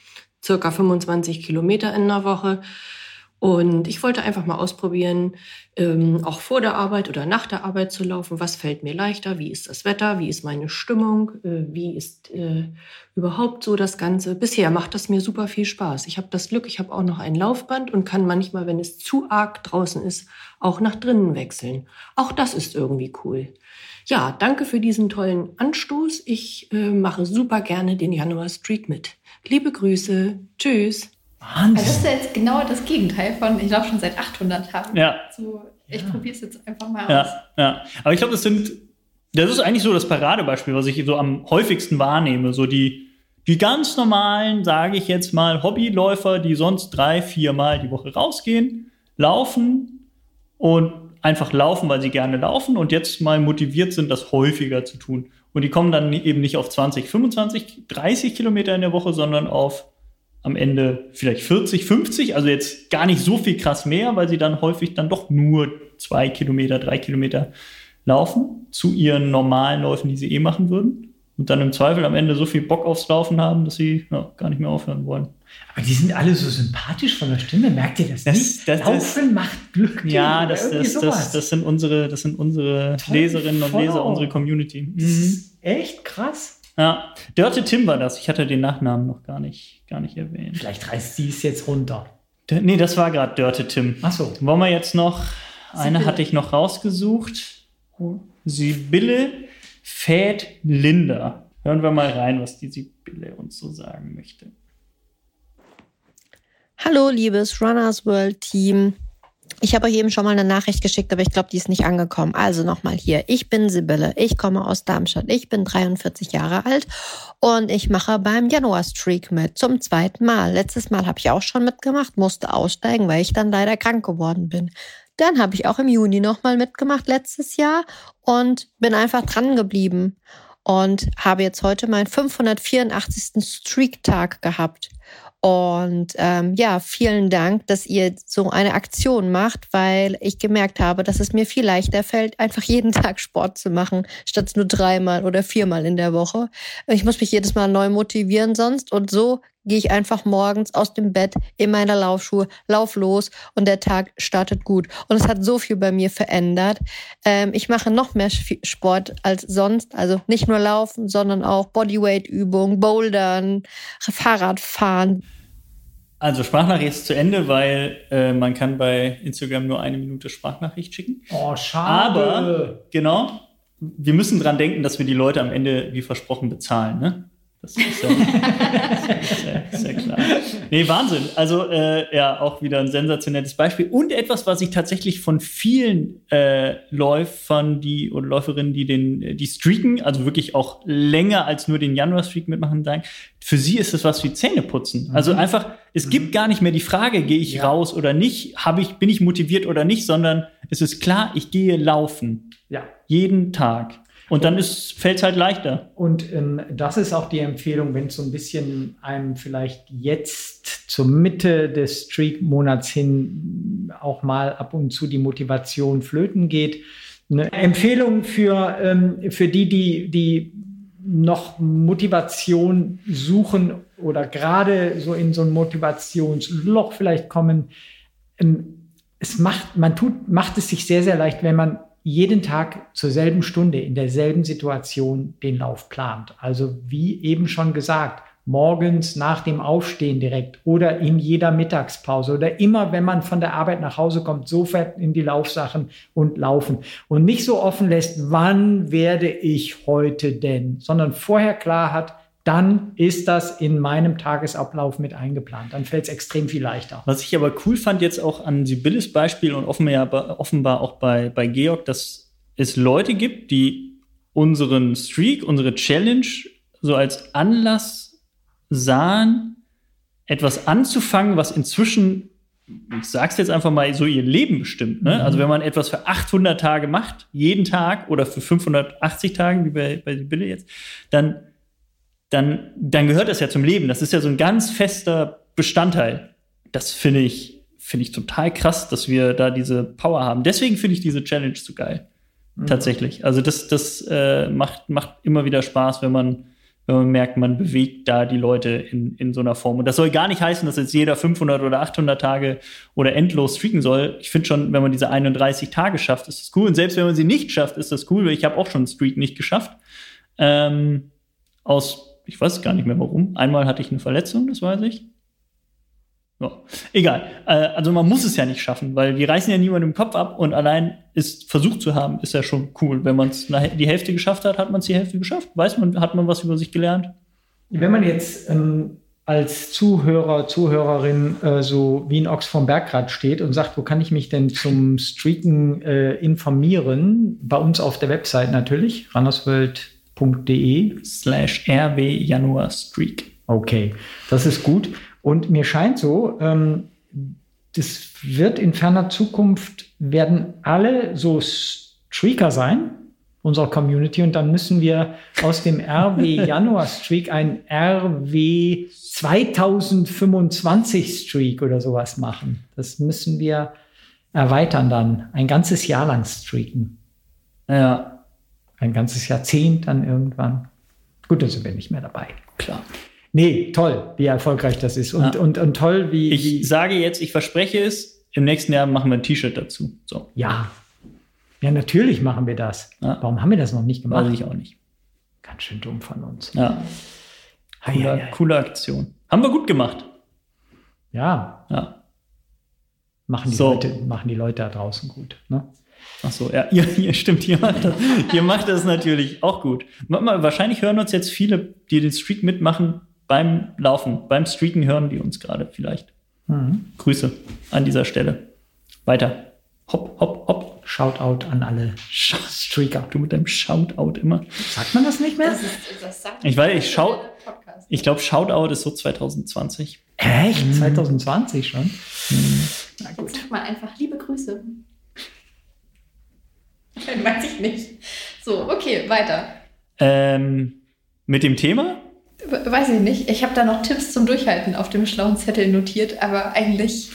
circa 25 Kilometer in der Woche. Und ich wollte einfach mal ausprobieren, ähm, auch vor der Arbeit oder nach der Arbeit zu laufen. Was fällt mir leichter? Wie ist das Wetter? Wie ist meine Stimmung? Äh, wie ist äh, überhaupt so das Ganze? Bisher macht das mir super viel Spaß. Ich habe das Glück, ich habe auch noch ein Laufband und kann manchmal, wenn es zu arg draußen ist, auch nach drinnen wechseln. Auch das ist irgendwie cool. Ja, danke für diesen tollen Anstoß. Ich äh, mache super gerne den Januar Streak mit. Liebe Grüße. Tschüss. Wahnsinn. Also das ist ja jetzt genau das Gegenteil von, ich laufe schon seit 800 Tagen. Ja. So, ich ja. probiere es jetzt einfach mal ja, aus. Ja, aber ich glaube, das sind, das ist eigentlich so das Paradebeispiel, was ich so am häufigsten wahrnehme. So die, die ganz normalen, sage ich jetzt mal, Hobbyläufer, die sonst drei, vier Mal die Woche rausgehen, laufen und einfach laufen, weil sie gerne laufen und jetzt mal motiviert sind, das häufiger zu tun. Und die kommen dann eben nicht auf 20, 25, 30 Kilometer in der Woche, sondern auf am Ende vielleicht 40, 50, also jetzt gar nicht so viel krass mehr, weil sie dann häufig dann doch nur zwei Kilometer, drei Kilometer laufen zu ihren normalen Läufen, die sie eh machen würden. und dann im Zweifel am Ende so viel Bock aufs Laufen haben, dass sie ja, gar nicht mehr aufhören wollen. Aber die sind alle so sympathisch von der Stimme, merkt ihr das, das nicht? Das, Laufen macht glücklich. Ja, das, das, das, das, sind unsere, das sind unsere Leserinnen und Leser, unsere Community. Mhm. echt krass. Ja, Dörte Tim war das. Ich hatte den Nachnamen noch gar nicht, gar nicht erwähnt. Vielleicht reißt sie es jetzt runter. D nee, das war gerade Dörte Tim. Ach so. Wollen wir jetzt noch, eine Sibylle. hatte ich noch rausgesucht. Sibylle Fäd Linda. Hören wir mal rein, was die Sibylle uns so sagen möchte. Hallo, liebes Runners World Team. Ich habe euch eben schon mal eine Nachricht geschickt, aber ich glaube, die ist nicht angekommen. Also nochmal hier. Ich bin Sibylle. Ich komme aus Darmstadt. Ich bin 43 Jahre alt und ich mache beim Januar Streak mit zum zweiten Mal. Letztes Mal habe ich auch schon mitgemacht, musste aussteigen, weil ich dann leider krank geworden bin. Dann habe ich auch im Juni nochmal mitgemacht letztes Jahr und bin einfach dran geblieben und habe jetzt heute meinen 584. Streak-Tag gehabt. Und ähm, ja, vielen Dank, dass ihr so eine Aktion macht, weil ich gemerkt habe, dass es mir viel leichter fällt, einfach jeden *laughs* Tag Sport zu machen, statt nur dreimal oder viermal in der Woche. Ich muss mich jedes Mal neu motivieren sonst. Und so gehe ich einfach morgens aus dem Bett in meiner Laufschuhe, lauf los und der Tag startet gut. Und es hat so viel bei mir verändert. Ähm, ich mache noch mehr Sport als sonst. Also nicht nur Laufen, sondern auch Bodyweight-Übungen, Bouldern, Fahrradfahren. Also Sprachnachricht ist zu Ende, weil äh, man kann bei Instagram nur eine Minute Sprachnachricht schicken. Oh, schade. Aber genau, wir müssen dran denken, dass wir die Leute am Ende wie versprochen bezahlen. Ne? Das ist ja, *laughs* ist ja klar. Nee, Wahnsinn. Also äh, ja, auch wieder ein sensationelles Beispiel. Und etwas, was ich tatsächlich von vielen äh, Läufern, die oder Läuferinnen, die den, die streaken, also wirklich auch länger als nur den Januar-Streak mitmachen, sagen, für sie ist es was wie Zähneputzen. Mhm. Also einfach, es mhm. gibt gar nicht mehr die Frage, gehe ich ja. raus oder nicht, habe ich, bin ich motiviert oder nicht, sondern es ist klar, ich gehe laufen. Ja. Jeden Tag. Und dann fällt es halt leichter. Und ähm, das ist auch die Empfehlung, wenn es so ein bisschen einem vielleicht jetzt zur Mitte des Streak-Monats hin auch mal ab und zu die Motivation flöten geht. Eine Empfehlung für, ähm, für die, die, die noch Motivation suchen oder gerade so in so ein Motivationsloch vielleicht kommen. Ähm, es macht, man tut, macht es sich sehr, sehr leicht, wenn man jeden Tag zur selben Stunde in derselben Situation den Lauf plant. Also wie eben schon gesagt, morgens nach dem Aufstehen direkt oder in jeder Mittagspause oder immer, wenn man von der Arbeit nach Hause kommt, sofort in die Laufsachen und laufen. Und nicht so offen lässt, wann werde ich heute denn, sondern vorher klar hat, dann ist das in meinem Tagesablauf mit eingeplant. Dann fällt es extrem viel leichter. Was ich aber cool fand jetzt auch an Sibylles Beispiel und offenbar, offenbar auch bei, bei Georg, dass es Leute gibt, die unseren Streak, unsere Challenge so als Anlass sahen, etwas anzufangen, was inzwischen, ich sag's jetzt einfach mal, so ihr Leben bestimmt. Ne? Mhm. Also wenn man etwas für 800 Tage macht, jeden Tag oder für 580 Tage, wie bei, bei Sibylle jetzt, dann dann, dann gehört das ja zum Leben. Das ist ja so ein ganz fester Bestandteil. Das finde ich, finde ich total krass, dass wir da diese Power haben. Deswegen finde ich diese Challenge so geil. Mhm. Tatsächlich. Also das, das äh, macht, macht immer wieder Spaß, wenn man, wenn man merkt, man bewegt da die Leute in, in so einer Form. Und das soll gar nicht heißen, dass jetzt jeder 500 oder 800 Tage oder endlos streaken soll. Ich finde schon, wenn man diese 31 Tage schafft, ist das cool. Und selbst wenn man sie nicht schafft, ist das cool, weil ich habe auch schon einen Streak nicht geschafft. Ähm, aus ich weiß gar nicht mehr warum. Einmal hatte ich eine Verletzung, das weiß ich. Ja, egal. Äh, also man muss es ja nicht schaffen, weil wir reißen ja niemanden im Kopf ab und allein ist versucht zu haben, ist ja schon cool. Wenn man es die Hälfte geschafft hat, hat man es die Hälfte geschafft. Weiß man, hat man was über sich gelernt. Wenn man jetzt ähm, als Zuhörer, Zuhörerin äh, so wie in Ochs vom Bergrad steht und sagt, wo kann ich mich denn zum Streaken äh, informieren? Bei uns auf der Website natürlich, Randerswelt de slash rw Januar Streak. Okay, das ist gut. Und mir scheint so, ähm, das wird in ferner Zukunft, werden alle so Streaker sein, unserer Community, und dann müssen wir aus dem *laughs* RW Januar Streak ein RW 2025 Streak oder sowas machen. Das müssen wir erweitern dann, ein ganzes Jahr lang streaken. Ja, ein ganzes Jahrzehnt dann irgendwann. Gut, dann sind wir nicht mehr dabei. Klar. Nee, toll, wie erfolgreich das ist. Und, Ja. und, und toll, wie. Ich wie, sage jetzt, ich verspreche es, im nächsten Jahr machen wir ein T-Shirt dazu. So, ja. Ja, natürlich machen wir das. Ja. Warum haben wir das noch nicht gemacht? weiß ich auch nicht. Ganz schön dumm von uns. Ja, Hei, coole, hei, hei. coole Aktion. Haben wir gut gemacht. Ja, Ja. machen die, So. Leute, machen die Leute da draußen gut. Ne? Ach so, ja, *laughs* ihr, ihr stimmt, ihr macht das, ihr macht das natürlich auch gut. Wahrscheinlich hören uns jetzt viele, die den Streak mitmachen beim Laufen, beim Streaken hören die uns gerade vielleicht. Mhm. Grüße an dieser Stelle. Weiter. Hopp, hopp, hopp. Shoutout an alle Streaker. Du mit deinem Shoutout immer. Sagt man das nicht mehr? Ich weiß, ich schau, ich glaube, Shoutout ist so 2020. Echt? 2020 schon? Na gut. Sag mal einfach liebe Grüße. Weiß ich nicht. So, okay, weiter. Ähm, mit dem Thema? We- Weiß ich nicht. Ich habe da noch Tipps zum Durchhalten auf dem schlauen Zettel notiert, aber eigentlich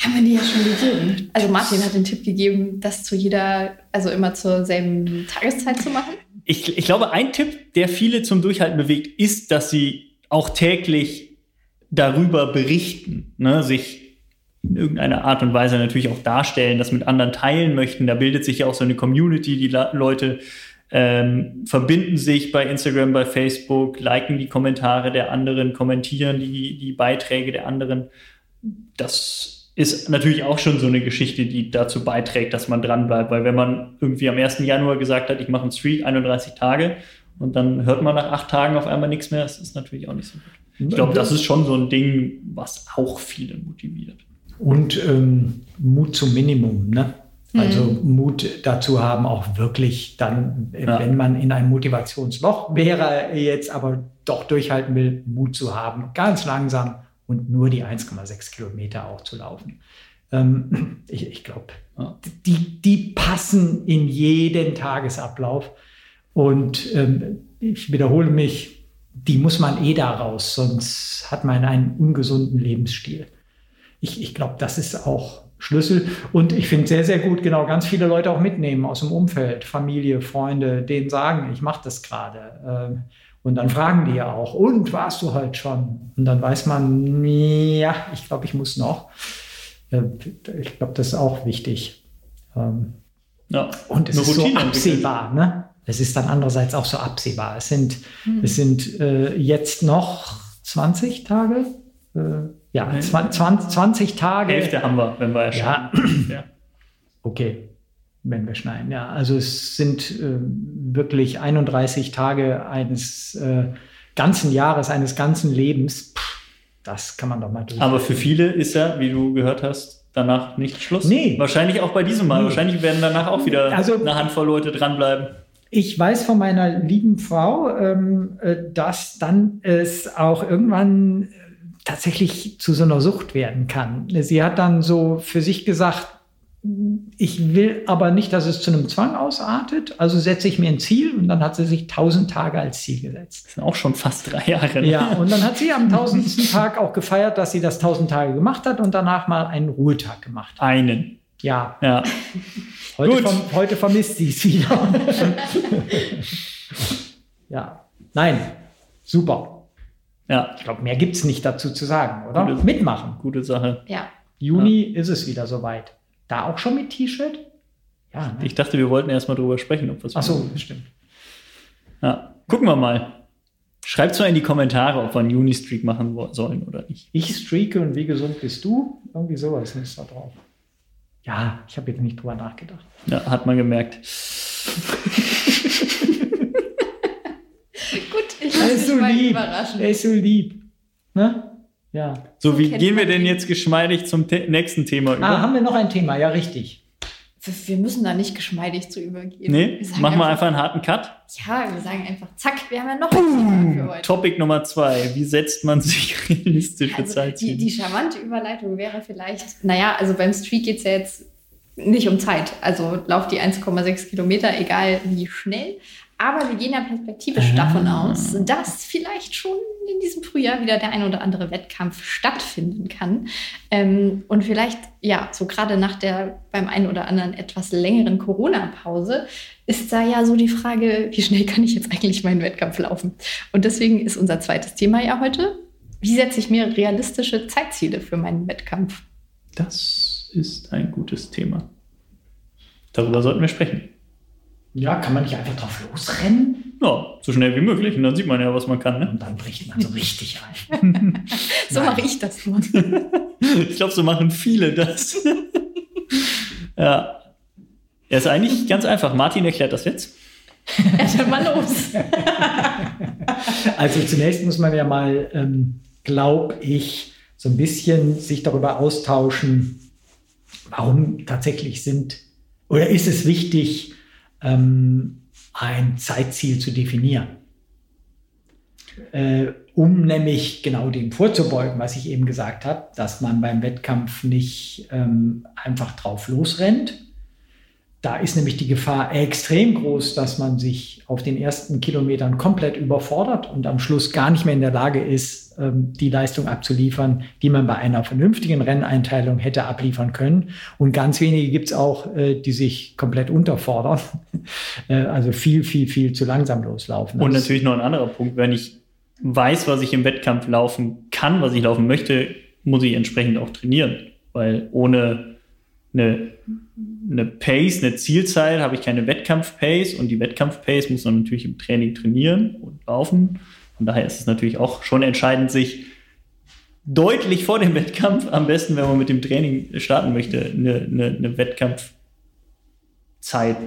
haben wir die ja schon gegeben. Also Martin hat den Tipp gegeben, das zu jeder, also immer zur selben Tageszeit zu machen. Ich, ich glaube, ein Tipp, der viele zum Durchhalten bewegt, ist, dass sie auch täglich darüber berichten, ne? sich in irgendeiner Art und Weise natürlich auch darstellen, das mit anderen teilen möchten. Da bildet sich ja auch so eine Community, die La Leute ähm, verbinden sich bei Instagram, bei Facebook, liken die Kommentare der anderen, kommentieren die, die Beiträge der anderen. Das ist natürlich auch schon so eine Geschichte, die dazu beiträgt, dass man dranbleibt. Weil wenn man irgendwie am 1. Januar gesagt hat, ich mache einen Streak 31 Tage und dann hört man nach acht Tagen auf einmal nichts mehr, das ist natürlich auch nicht so gut. Ich glaube, das ist schon so ein Ding, was auch viele motiviert. Und ähm, Mut zum Minimum, ne? Also Mhm. Mut dazu haben, auch wirklich dann, äh, Ja. wenn man in einem Motivationsloch wäre, jetzt aber doch durchhalten will, Mut zu haben, ganz langsam und nur die 1,6 Kilometer auch zu laufen. Ähm, *clears throat* ich ich glaube, Ja. die, die passen in jeden Tagesablauf. Und ähm, ich wiederhole mich, die muss man eh da raus, sonst hat man einen ungesunden Lebensstil. Ich, ich glaube, das ist auch Schlüssel. Und ich finde sehr, sehr gut, genau, ganz viele Leute auch mitnehmen aus dem Umfeld, Familie, Freunde, denen sagen, ich mache das gerade. Ähm, Und dann fragen die ja auch, und warst du heute schon? Und dann weiß man, ja, ich glaube, ich muss noch. Äh, Ich glaube, das ist auch wichtig. Ähm, Ja. Und es ist so Routine absehbar, ne? Es ist dann andererseits auch so absehbar. Es sind, es sind äh, jetzt noch 20 Tage. Äh, ja, 20, 20 Tage. Hälfte haben wir, wenn wir erscheinen. *clears throat* Ja. Okay, wenn wir schneiden. Ja, also es sind äh, wirklich 31 Tage eines äh, ganzen Jahres, eines ganzen Lebens. Pff, das kann man doch mal durch. Aber für viele ist ja, wie du gehört hast, danach nicht Schluss. Nee. Wahrscheinlich auch bei diesem Mal. Nee. Wahrscheinlich werden danach auch wieder Also- eine Handvoll Leute dranbleiben. Ich weiß von meiner lieben Frau, ähm, äh, dass dann es auch irgendwann tatsächlich zu so einer Sucht werden kann. Sie hat dann so für sich gesagt, ich will aber nicht, dass es zu einem Zwang ausartet, also setze ich mir ein Ziel und dann hat sie sich 1000 Tage als Ziel gesetzt. Das sind auch schon fast drei Jahre. Ja, und dann hat sie am tausendsten Tag auch gefeiert, dass sie das 1000 Tage gemacht hat und danach mal einen Ruhetag gemacht hat. Einen. Ja, Ja. Heute, Gut. verm heute vermisst sie es wieder. *laughs* ja, nein, super. Ja. Ich glaube, mehr gibt es nicht dazu zu sagen, oder? Gute- Mitmachen. Gute Sache. Ja. Juni ist es wieder soweit. Da auch schon mit T-Shirt? Ja, ne? Ich dachte, wir wollten erst mal drüber sprechen, ob wir es Ach so, stimmt. Ja. Gucken wir mal. Schreibt mal in die Kommentare, ob wir einen Juni-Streak machen sollen oder nicht. Ich streake und wie gesund bist du? Irgendwie sowas ist da drauf. Ja, ich habe jetzt nicht drüber nachgedacht. Ja, hat man gemerkt. *laughs* Gut, ich Er ist so lieb. Er ist so lieb. Ne? Ja. So, So wie gehen wir denn jetzt geschmeidig zum te nächsten Thema über? Ah, haben wir noch ein Thema? Ja, richtig. Wir- Wir müssen da nicht geschmeidig zu übergehen. nee, Wir machen wir einfach einen harten Cut. Ja, wir sagen einfach, zack, wir haben ja noch ein Thema für heute. Topic Nummer zwei. Wie setzt man sich *laughs* realistische Also die, Zeitziele? die charmante Überleitung wäre vielleicht, naja, also beim Streak geht es ja jetzt nicht um Zeit. Also lauft die 1,6 Kilometer, egal wie schnell. Aber wir gehen ja perspektivisch davon aus, dass vielleicht schon in diesem Frühjahr wieder der ein oder andere Wettkampf stattfinden kann. Ähm, und vielleicht, ja, so gerade nach der beim einen oder anderen etwas längeren Corona-Pause ist da ja so die Frage, wie schnell kann ich jetzt eigentlich meinen Wettkampf laufen? Und deswegen ist unser zweites Thema ja heute, wie setze ich mir realistische Zeitziele für meinen Wettkampf? Das ist ein gutes Thema. Darüber sollten wir sprechen. Ja, kann man nicht einfach drauf losrennen? Ja, so schnell wie möglich. Und dann sieht man ja, was man kann. Ne? Und dann bricht man so *laughs* richtig ein. so mache ich das nur. *laughs* ich glaube, so machen viele das. *laughs* ja. Er ist eigentlich ganz einfach. Martin erklärt das jetzt. Ja, mal los. also zunächst muss man ja mal, ähm, glaube ich, so ein bisschen sich darüber austauschen, warum tatsächlich sind oder ist es wichtig, ähm, ein Zeitziel zu definieren. Äh, um nämlich genau dem vorzubeugen, was ich eben gesagt habe, dass man beim Wettkampf nicht ähm, einfach drauf losrennt, da ist nämlich die Gefahr extrem groß, dass man sich auf den ersten Kilometern komplett überfordert und am Schluss gar nicht mehr in der Lage ist, ähm, die Leistung abzuliefern, die man bei einer vernünftigen Renneinteilung hätte abliefern können. Und ganz wenige gibt es auch, äh, die sich komplett unterfordern, *laughs* äh, also viel, viel, viel zu langsam loslaufen. Und natürlich noch ein anderer Punkt, wenn ich weiß, was ich im Wettkampf laufen kann, was ich laufen möchte, muss ich entsprechend auch trainieren, weil ohne eine eine Pace, eine Zielzeit, habe ich keine Wettkampf-Pace und die Wettkampf-Pace muss man natürlich im Training trainieren und laufen. Von daher ist es natürlich auch schon entscheidend, sich deutlich vor dem Wettkampf, am besten, wenn man mit dem Training starten möchte, eine, eine, eine Wettkampfzeit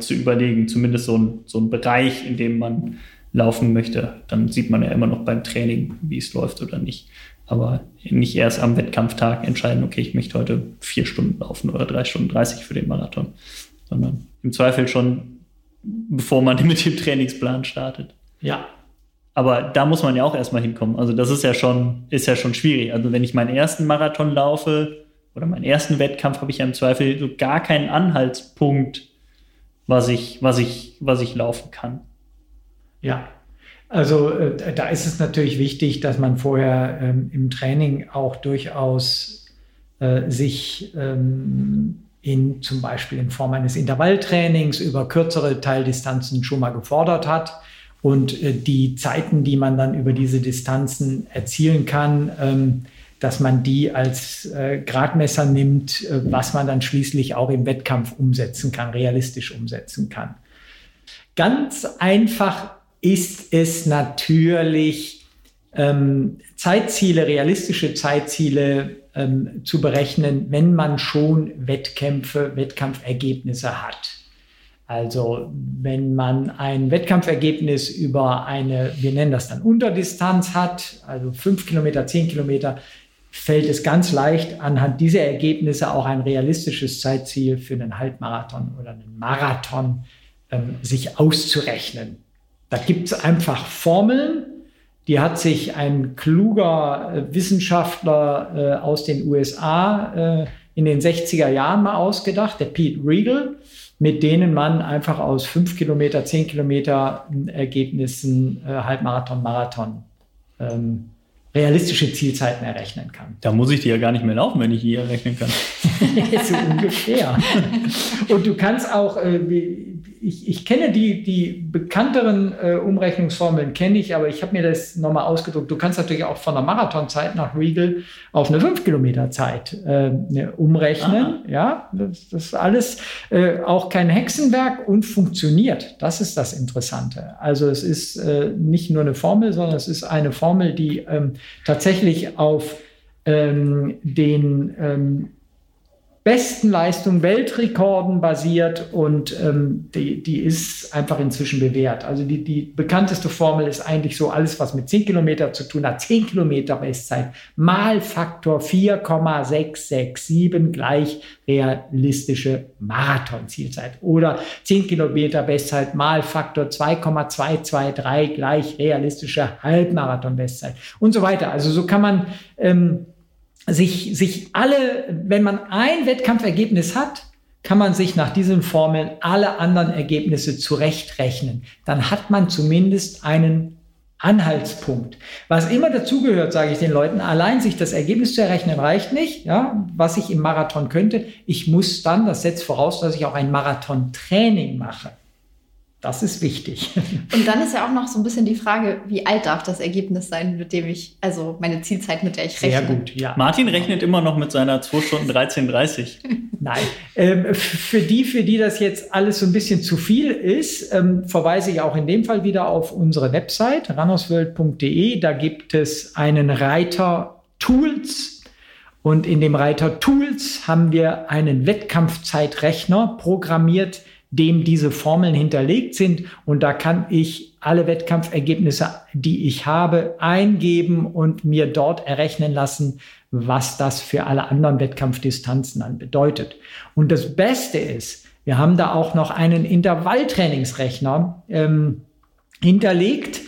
zu überlegen, zumindest so ein, so ein Bereich, in dem man laufen möchte. Dann sieht man ja immer noch beim Training, wie es läuft oder nicht aber nicht erst am Wettkampftag entscheiden, okay, ich möchte heute vier Stunden laufen oder drei Stunden 30 für den Marathon, sondern im Zweifel schon, bevor man *laughs* mit dem Trainingsplan startet. Ja. Aber da muss man ja auch erstmal hinkommen. Also das ist ja schon, ist ja schon schwierig. Also wenn ich meinen ersten Marathon laufe oder meinen ersten Wettkampf, habe ich ja im Zweifel so gar keinen Anhaltspunkt, was ich, was ich, was ich laufen kann. Ja, also äh, da ist es natürlich wichtig, dass man vorher ähm, im Training auch durchaus äh, sich ähm, in zum Beispiel in Form eines Intervalltrainings über kürzere Teildistanzen schon mal gefordert hat und äh, die Zeiten, die man dann über diese Distanzen erzielen kann, ähm, dass man die als äh, Gradmesser nimmt, äh, was man dann schließlich auch im Wettkampf umsetzen kann, realistisch umsetzen kann. Ganz einfach ist es natürlich ähm, Zeitziele, realistische Zeitziele ähm, zu berechnen, wenn man schon Wettkämpfe, Wettkampfergebnisse hat. Also wenn man ein Wettkampfergebnis über eine, wir nennen das dann Unterdistanz hat, also fünf Kilometer, zehn Kilometer, fällt es ganz leicht, anhand dieser Ergebnisse auch ein realistisches Zeitziel für einen Halbmarathon oder einen Marathon ähm, sich auszurechnen. Da gibt es einfach Formeln, die hat sich ein kluger äh, Wissenschaftler äh, aus den USA äh, in den 60er Jahren mal ausgedacht, der Pete Regal, mit denen man einfach aus 5 Kilometer, 10 Kilometer Ergebnissen Halbmarathon, Marathon ähm, realistische Zielzeiten errechnen kann. Da muss ich die ja gar nicht mehr laufen, wenn ich die errechnen kann. *laughs* so ungefähr. Und du kannst auch, äh, ich, ich kenne die, die bekannteren äh, Umrechnungsformeln, kenne ich, aber ich habe mir das nochmal ausgedruckt. Du kannst natürlich auch von der Marathonzeit nach Regal auf eine 5 Kilometer Zeit äh, ne, umrechnen. Aha. Ja, das, das, ist alles äh, auch kein Hexenwerk und funktioniert. Das ist das Interessante. Also es ist äh, nicht nur eine Formel, sondern es ist eine Formel, die ähm, tatsächlich auf ähm, den ähm, besten Leistungen, Weltrekorden basiert und ähm, die, die ist einfach inzwischen bewährt. Also die, die bekannteste Formel ist eigentlich so alles, was mit 10 Kilometer zu tun hat. 10 Kilometer Bestzeit mal Faktor 4,667 gleich realistische Marathonzielzeit. Oder 10 Kilometer Bestzeit mal Faktor 2,223 gleich realistische Halbmarathon-Bestzeit und so weiter. Also so kann man ähm, sich, sich alle, wenn man ein Wettkampfergebnis hat, kann man sich nach diesen Formeln alle anderen Ergebnisse zurechtrechnen. Dann hat man zumindest einen Anhaltspunkt. Was immer dazugehört, sage ich den Leuten, allein sich das Ergebnis zu errechnen reicht nicht, ja, was ich im Marathon könnte. Ich muss dann, das setzt voraus, dass ich auch ein Marathontraining mache. Das ist wichtig. Und dann ist ja auch noch so ein bisschen die Frage, wie alt darf das Ergebnis sein, mit dem ich, also meine Zielzeit, mit der ich rechne. Sehr gut, ja. Martin rechnet immer noch mit seiner 2 Stunden 13,30. *laughs* Nein. Ähm, für die, für die das jetzt alles so ein bisschen zu viel ist, ähm, verweise ich auch in dem Fall wieder auf unsere Website, runnersworld.de. Da gibt es einen Reiter Tools. Und in dem Reiter Tools haben wir einen Wettkampfzeitrechner programmiert, dem diese Formeln hinterlegt sind. Und da kann ich alle Wettkampfergebnisse, die ich habe, eingeben und mir dort errechnen lassen, was das für alle anderen Wettkampfdistanzen dann bedeutet. Und das Beste ist, wir haben da auch noch einen Intervalltrainingsrechner ähm, hinterlegt.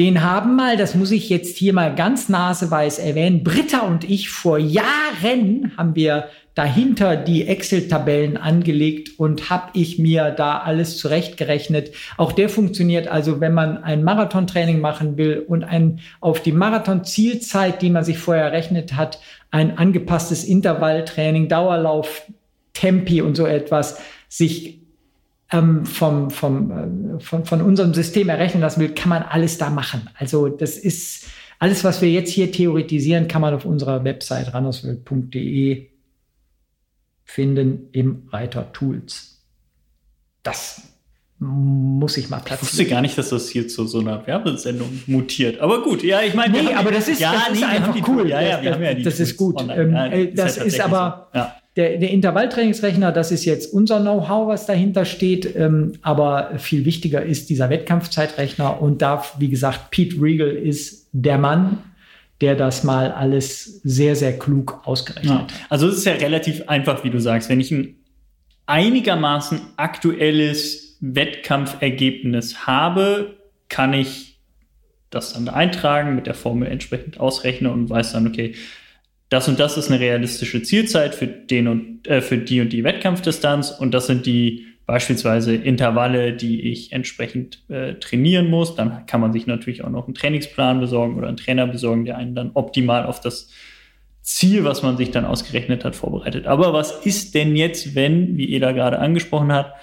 Den haben mal, das muss ich jetzt hier mal ganz naseweiß erwähnen, Britta und ich vor Jahren haben wir dahinter die Excel-Tabellen angelegt und habe ich mir da alles zurechtgerechnet. Auch der funktioniert also, wenn man ein Marathontraining machen will und ein auf die Marathon-Zielzeit, die man sich vorher errechnet hat, ein angepasstes Intervalltraining, Dauerlauf, Tempi und so etwas sich ähm, vom, vom, äh, von, von unserem System errechnen lassen will, kann man alles da machen. Also das ist alles, was wir jetzt hier theoretisieren, kann man auf unserer Website randerswelt.de finden im Reiter Tools. Das muss ich mal platzieren. Ich wusste gar nicht, dass das hier zu so einer Werbesendung mutiert. Aber gut, ja, ich meine. Nee, aber das ist, ja, das ist einfach cool. Ja, ja, das, das ist gut. Ähm, ja, äh, das ja ist aber so. ja. Der, der Intervalltrainingsrechner, das ist jetzt unser Know-how, was dahinter steht. Ähm, aber viel wichtiger ist dieser Wettkampfzeitrechner. Und da, wie gesagt, Pete Regal ist der Mann, der das mal alles sehr, sehr klug ausgerechnet hat. Also es ist ja relativ einfach, wie du sagst. Wenn ich ein einigermaßen aktuelles Wettkampfergebnis habe, kann ich das dann eintragen, mit der Formel entsprechend ausrechnen und weiß dann, okay, das und das ist eine realistische Zielzeit für den und äh, für die und die Wettkampfdistanz und das sind die beispielsweise Intervalle, die ich entsprechend äh, trainieren muss. Dann kann man sich natürlich auch noch einen Trainingsplan besorgen oder einen Trainer besorgen, der einen dann optimal auf das Ziel, was man sich dann ausgerechnet hat, vorbereitet. Aber was ist denn jetzt, wenn, wie Eda gerade angesprochen hat,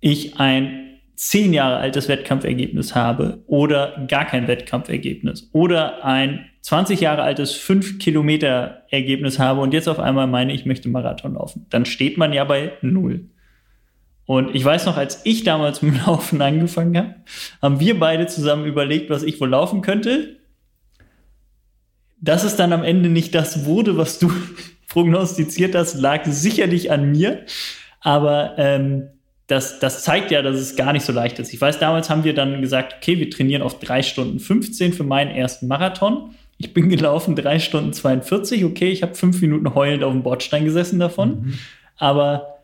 ich ein zehn Jahre altes Wettkampfergebnis habe oder gar kein Wettkampfergebnis oder ein 20 Jahre altes 5 Kilometer Ergebnis habe und jetzt auf einmal meine, ich möchte Marathon laufen, dann steht man ja bei null. Und ich weiß noch, als ich damals mit Laufen angefangen habe, haben wir beide zusammen überlegt, was ich wohl laufen könnte. Dass es dann am Ende nicht das wurde, was du *laughs* prognostiziert hast, lag sicherlich an mir. Aber ähm, das, das zeigt ja, dass es gar nicht so leicht ist. Ich weiß, damals haben wir dann gesagt, okay, wir trainieren auf drei Stunden 15 für meinen ersten Marathon. Ich bin *laughs* gelaufen drei Stunden 42. Okay, ich habe fünf Minuten heulend auf dem Bordstein gesessen davon. Mhm. Aber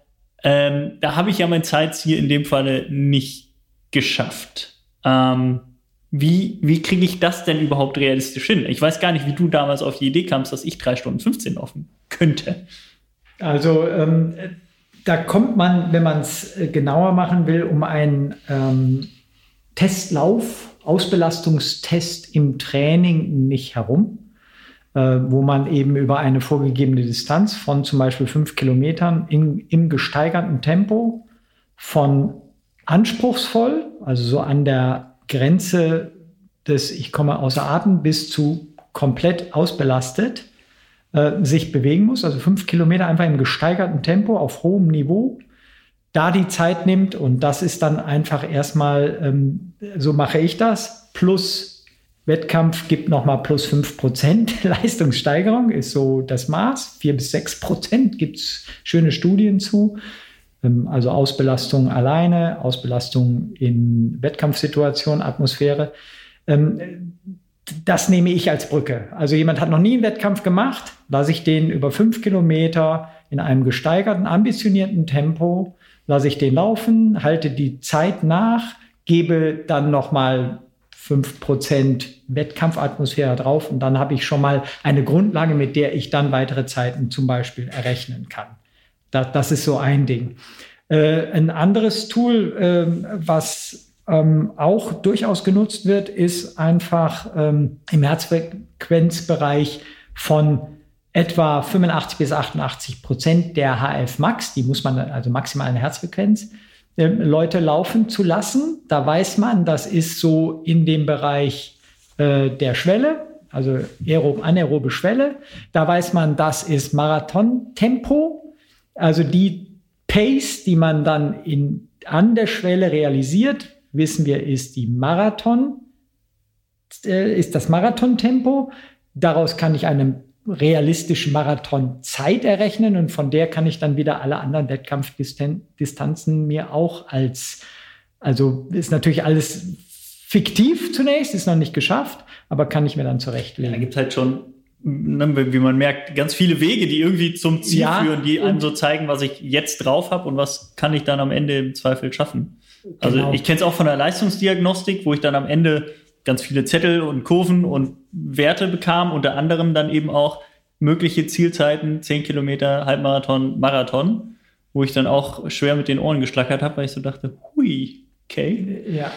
ähm, da habe ich ja mein Zeitziel in dem Falle nicht geschafft. Ähm, wie wie kriege ich das denn überhaupt realistisch hin? Ich weiß gar nicht, wie du damals auf die Idee kamst, dass ich drei Stunden 15 laufen könnte. Also ähm, da kommt man, wenn man es äh, genauer machen will, um einen ähm, Testlauf, Ausbelastungstest im Training nicht herum. Äh, wo man eben über eine vorgegebene Distanz von zum Beispiel fünf Kilometern in, im gesteigerten Tempo von anspruchsvoll, also so an der Grenze des Ich komme außer Atem bis zu komplett ausbelastet, äh, sich bewegen muss, also fünf Kilometer einfach im gesteigerten Tempo auf hohem Niveau, da die Zeit nimmt und das ist dann einfach erstmal, ähm, so mache ich das, plus Wettkampf gibt nochmal plus 5% *laughs* Leistungssteigerung, ist so das Maß. 4 bis 6% gibt es schöne Studien zu. Ähm, also Ausbelastung alleine, Ausbelastung in Wettkampfsituationen, Atmosphäre. Ähm, das nehme ich als Brücke. Also jemand hat noch nie einen Wettkampf gemacht, lasse ich den über fünf Kilometer in einem gesteigerten, ambitionierten Tempo, lasse ich den laufen, halte die Zeit nach, gebe dann nochmal 5% Wettkampfatmosphäre drauf und dann habe ich schon mal eine Grundlage, mit der ich dann weitere Zeiten zum Beispiel errechnen kann. Da, das ist so ein Ding. Äh, ein anderes Tool, äh, was ähm, auch durchaus genutzt wird, ist einfach ähm, im Herzfrequenzbereich von etwa 85 bis 88 Prozent der HF Max, die muss man also maximalen Herzfrequenz, äh, Leute laufen zu lassen. Da weiß man, das ist so in dem Bereich äh, der Schwelle, also aerob, anaerobe Schwelle. Da weiß man, das ist Marathon-Tempo, also die Pace, die man dann in, an der Schwelle realisiert, wissen wir, ist die Marathon, äh, ist das Marathontempo. Daraus kann ich eine realistische Marathonzeit errechnen und von der kann ich dann wieder alle anderen Wettkampfdistanzen mir auch als, also ist natürlich alles fiktiv zunächst, ist noch nicht geschafft, aber kann ich mir dann zurechtlegen. Ja, da gibt halt schon, ne, wie man merkt, ganz viele Wege, die irgendwie zum Ziel ja, führen, die einem so zeigen, was ich jetzt drauf habe und was kann ich dann am Ende im Zweifel schaffen. Also genau. ich kenne es auch von der Leistungsdiagnostik, wo ich dann am Ende ganz viele Zettel und Kurven und Werte bekam, unter anderem dann eben auch mögliche Zielzeiten, 10 Kilometer, Halbmarathon, Marathon, wo ich dann auch schwer mit den Ohren geschlackert habe, weil ich so dachte, hui, okay. Ja.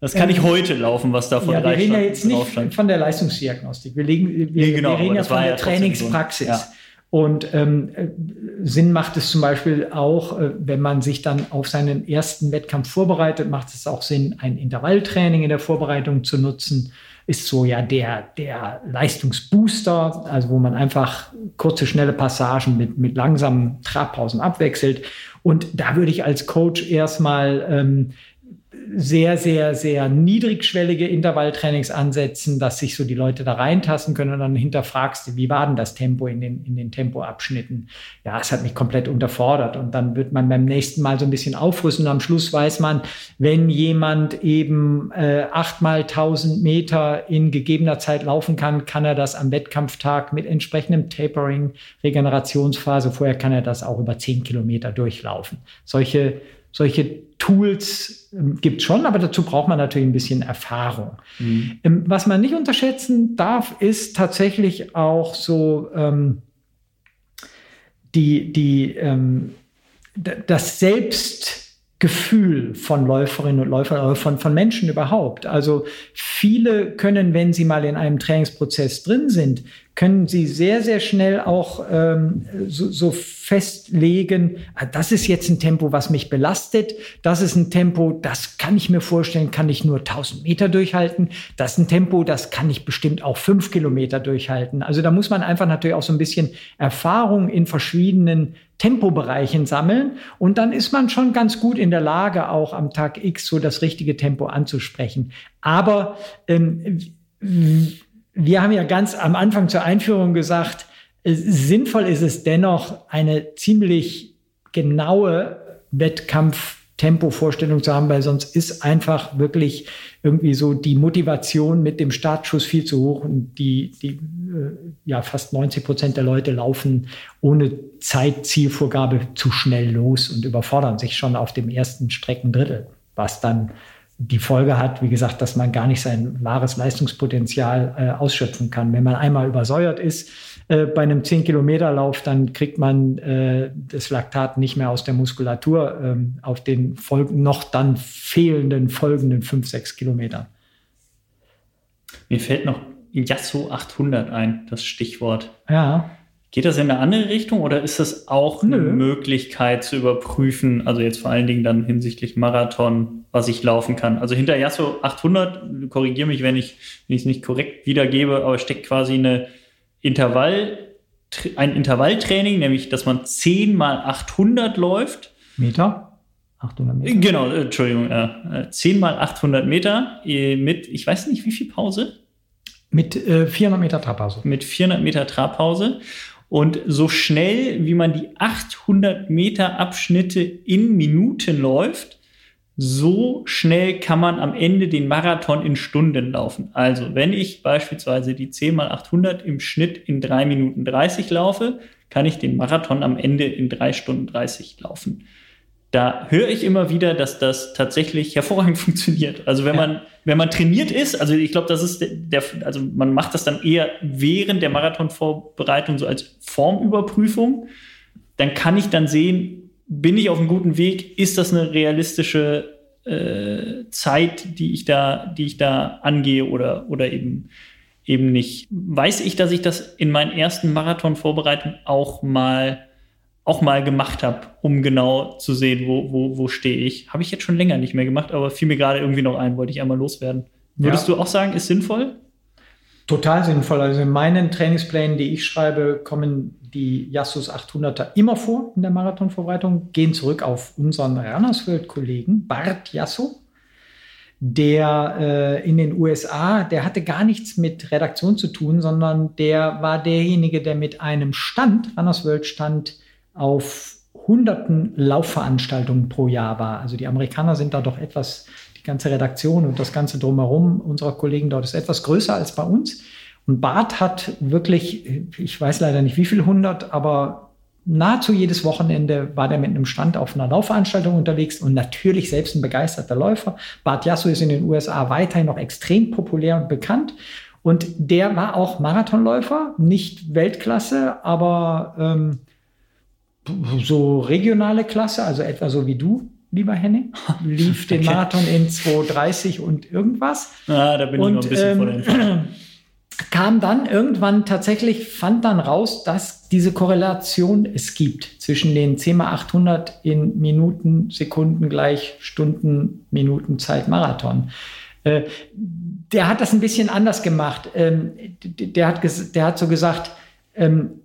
Das kann ähm, ich heute laufen, was da von ja, Wir reden ja jetzt nicht von der Leistungsdiagnostik. Wir, legen, wir, nee, genau, wir reden ja von der ja Trainingspraxis. Ja. Und ähm, äh, Sinn macht es zum Beispiel auch, äh, wenn man sich dann auf seinen ersten Wettkampf vorbereitet, macht es auch Sinn, ein Intervalltraining in der Vorbereitung zu nutzen. Ist so ja der, der Leistungsbooster, also wo man einfach kurze, schnelle Passagen mit, mit langsamen Trabpausen abwechselt. Und da würde ich als Coach erstmal ähm, sehr, sehr, sehr niedrigschwellige Intervalltrainings ansetzen, dass sich so die Leute da reintasten können und dann hinterfragst du, wie war denn das Tempo in den, in den Tempoabschnitten? Ja, es hat mich komplett unterfordert und dann wird man beim nächsten Mal so ein bisschen aufrüsten und am Schluss weiß man, wenn jemand eben äh, achtmal 1000 Meter in gegebener Zeit laufen kann, kann er das am Wettkampftag mit entsprechendem Tapering, Regenerationsphase, vorher kann er das auch über zehn Kilometer durchlaufen. Solche solche Tools ähm, gibt es schon, aber dazu braucht man natürlich ein bisschen Erfahrung. Mhm. Ähm, was man nicht unterschätzen darf, ist tatsächlich auch so ähm, die, die, ähm, das Selbstgefühl von Läuferinnen und Läufern, von, von Menschen überhaupt. Also viele können, wenn sie mal in einem Trainingsprozess drin sind, können Sie sehr, sehr schnell auch ähm, so, so festlegen, ah, das ist jetzt ein Tempo, was mich belastet, das ist ein Tempo, das kann ich mir vorstellen, kann ich nur 1000 Meter durchhalten, das ist ein Tempo, das kann ich bestimmt auch fünf Kilometer durchhalten. Also da muss man einfach natürlich auch so ein bisschen Erfahrung in verschiedenen Tempobereichen sammeln und dann ist man schon ganz gut in der Lage, auch am Tag X so das richtige Tempo anzusprechen. Aber ähm, wir haben ja ganz am Anfang zur Einführung gesagt, sinnvoll ist es dennoch, eine ziemlich genaue Wettkampf-Tempo-Vorstellung zu haben, weil sonst ist einfach wirklich irgendwie so die Motivation mit dem Startschuss viel zu hoch und die, die äh, ja fast 90 Prozent der Leute laufen ohne Zeitzielvorgabe zu schnell los und überfordern sich schon auf dem ersten Streckendrittel, was dann die Folge hat, wie gesagt, dass man gar nicht sein wahres Leistungspotenzial äh, ausschöpfen kann. Wenn man einmal übersäuert ist äh, bei einem 10-Kilometer-Lauf, dann kriegt man äh, das Laktat nicht mehr aus der Muskulatur ähm, auf den Folgen, noch dann fehlenden folgenden 5, 6 Kilometern. Mir fällt noch Yasso 800 ein, das Stichwort. Ja. Geht das in eine andere Richtung oder ist das auch Nö. eine Möglichkeit zu überprüfen, also jetzt vor allen Dingen dann hinsichtlich Marathon, was ich laufen kann? Also hinter Yasso 800, korrigiere mich, wenn ich es nicht korrekt wiedergebe, aber steckt quasi eine Intervall, ein Intervalltraining, nämlich dass man 10 mal 800 läuft. Meter? 800 Meter? Genau, Entschuldigung, äh, 10 mal 800 Meter mit, ich weiß nicht, wie viel Pause? Mit äh, 400 Meter Trabpause. Mit 400 Meter Trabpause. Und so schnell, wie man die 800 Meter Abschnitte in Minuten läuft, so schnell kann man am Ende den Marathon in Stunden laufen. Also wenn ich beispielsweise die 10 mal 800 im Schnitt in 3 Minuten 30 laufe, kann ich den Marathon am Ende in 3 Stunden 30 laufen da höre ich immer wieder, dass das tatsächlich hervorragend *laughs* funktioniert. Also wenn man, wenn man trainiert ist, also ich glaube, das ist der, also man macht das dann eher während der Marathonvorbereitung so als Formüberprüfung. dann kann ich dann sehen, bin ich auf einem guten Weg? Ist das eine realistische äh, Zeit, die ich da, die ich da angehe oder, oder eben, eben nicht? Weiß ich, dass ich das in meinen ersten Marathon-Vorbereitungen auch mal auch mal gemacht habe, um genau zu sehen, wo, wo, wo stehe ich. Habe ich jetzt schon länger nicht mehr gemacht, aber fiel mir gerade irgendwie noch ein, wollte ich einmal loswerden. Würdest ja. du auch sagen, ist sinnvoll? Total sinnvoll. Also in meinen Trainingsplänen, die ich schreibe, kommen die Yassus 800er immer vor in der Marathonvorbereitung, gehen zurück auf unseren Rannersworld-Kollegen Bart Yasso, der äh, in den USA, der hatte gar nichts mit Redaktion zu tun, sondern der war derjenige, der mit einem Stand, Rannersworld Stand, auf hunderten Laufveranstaltungen pro Jahr war. Also die Amerikaner sind da doch etwas ganze Redaktion und das ganze drumherum unserer Kollegen dort ist etwas größer als bei uns. Und Bart hat wirklich, ich weiß leider nicht wie viel hundert, aber nahezu jedes Wochenende war der mit einem Stand auf einer Laufveranstaltung unterwegs und natürlich selbst ein begeisterter Läufer. Bart Yasso ist in den USA weiterhin noch extrem populär und bekannt. Und der war auch Marathonläufer, nicht Weltklasse, aber ähm, so regionale Klasse, also etwa so wie du lieber Henning, *laughs* lief den Marathon in 2,30 und irgendwas. Ah, da bin und, ich noch ein bisschen ähm, vor der *clears throat* kam dann irgendwann tatsächlich, fand dann raus, dass diese Korrelation es gibt zwischen den 10 mal 800 in Minuten, Sekunden gleich Stunden, Minuten Zeit Marathon. Äh, der hat das ein bisschen anders gemacht. Ähm, der, hat der hat so gesagt, ähm,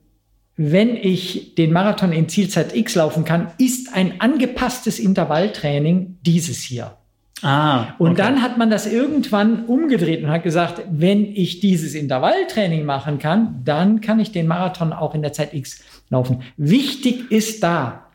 wenn ich den Marathon in Zielzeit X laufen kann, ist ein angepasstes Intervalltraining dieses hier. Ah, okay. Und dann hat man das irgendwann umgedreht und hat gesagt, wenn ich dieses Intervalltraining machen kann, dann kann ich den Marathon auch in der Zeit X laufen. Wichtig ist da,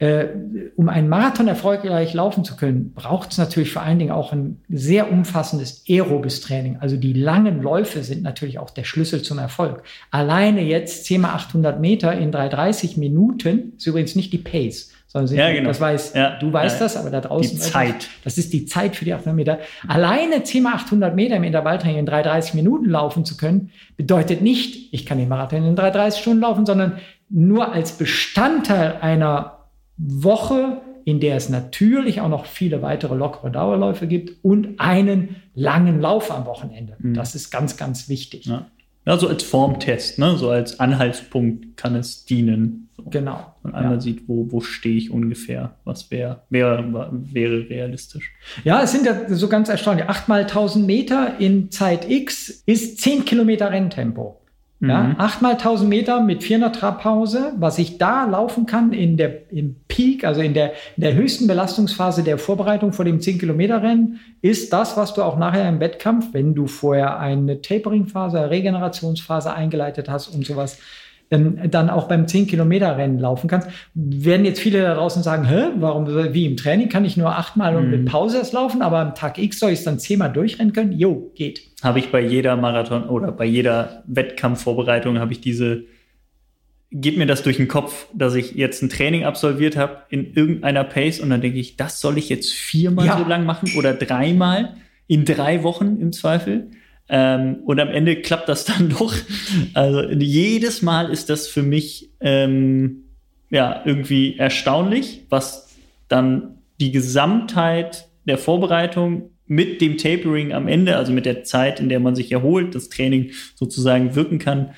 äh, um einen Marathon erfolgreich laufen zu können, braucht es natürlich vor allen Dingen auch ein sehr umfassendes aerobes Training. Also die langen Läufe sind natürlich auch der Schlüssel zum Erfolg. Alleine jetzt 10 mal 800 Meter in 330 Minuten ist übrigens nicht die Pace, sondern ja, genau. das weiß, ja, du weißt ja, das, aber da draußen. Die Zeit. Das ist die Zeit für die 800 Meter. Alleine 10 mal 800 Meter im Intervalltraining in 330 Minuten laufen zu können, bedeutet nicht, ich kann den Marathon in 330 Stunden laufen, sondern nur als Bestandteil einer Woche, in der es natürlich auch noch viele weitere lockere Dauerläufe gibt und einen langen Lauf am Wochenende. Mhm. Das ist ganz, ganz wichtig. Ja. Ja, so als Formtest, ne? so als Anhaltspunkt kann es dienen. So. Genau. Und einmal ja. sieht, wo, wo stehe ich ungefähr, was wär, wär, wäre realistisch. Ja, es sind ja so ganz erstaunlich. 8 mal 1000 Meter in Zeit X ist 10 Kilometer Renntempo. Ja, mhm. 8 mal 1000 Meter mit 400 Trabpause, was ich da laufen kann in der, im Peak, also in der, in der höchsten Belastungsphase der Vorbereitung vor dem 10-Kilometer-Rennen, ist das, was du auch nachher im Wettkampf, wenn du vorher eine Tapering-Phase, Regenerationsphase eingeleitet hast und sowas, ähm, dann auch beim 10-Kilometer-Rennen laufen kannst. Werden jetzt viele da draußen sagen, Hä, warum, wie im Training kann ich nur achtmal und mit mhm. Pause erst laufen, aber am Tag X soll ich es dann zehnmal durchrennen können? Jo, geht. Habe ich bei jeder Marathon oder bei jeder Wettkampfvorbereitung habe ich diese geht mir das durch den Kopf, dass ich jetzt ein Training absolviert habe in irgendeiner Pace und dann denke ich, das soll ich jetzt viermal ja. so lang machen oder dreimal in drei Wochen im Zweifel. Ähm, und am Ende klappt das *laughs* dann doch. Also jedes Mal ist das für mich ähm, ja irgendwie erstaunlich, was dann die Gesamtheit der Vorbereitung mit dem Tapering am Ende, also mit der Zeit, in der man sich erholt, das Training sozusagen wirken kann,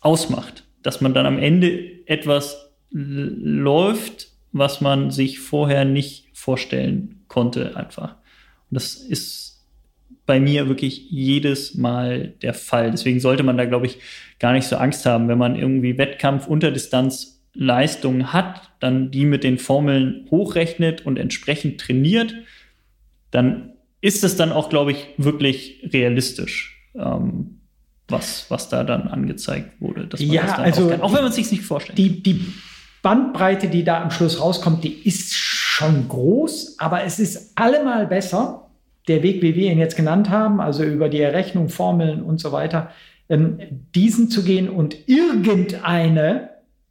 ausmacht. Dass man dann am Ende etwas läuft, was man sich vorher nicht vorstellen konnte, einfach. Und das ist bei mir wirklich jedes Mal der Fall. Deswegen sollte man da, glaube ich, gar nicht so Angst haben, wenn man irgendwie Wettkampf Unterdistanz Leistungen hat, dann die mit den Formeln hochrechnet und entsprechend trainiert, dann ist es dann auch, glaube ich, wirklich realistisch, ähm, was, was da dann angezeigt wurde. ja, also auch, auch, wenn man es sich nicht vorstellt. Die, die Bandbreite, die da am Schluss rauskommt, die ist schon groß, aber es ist allemal besser, der Weg, wie wir ihn jetzt genannt haben, also über die Errechnung, Formeln und so weiter, ähm, diesen zu gehen und irgendeine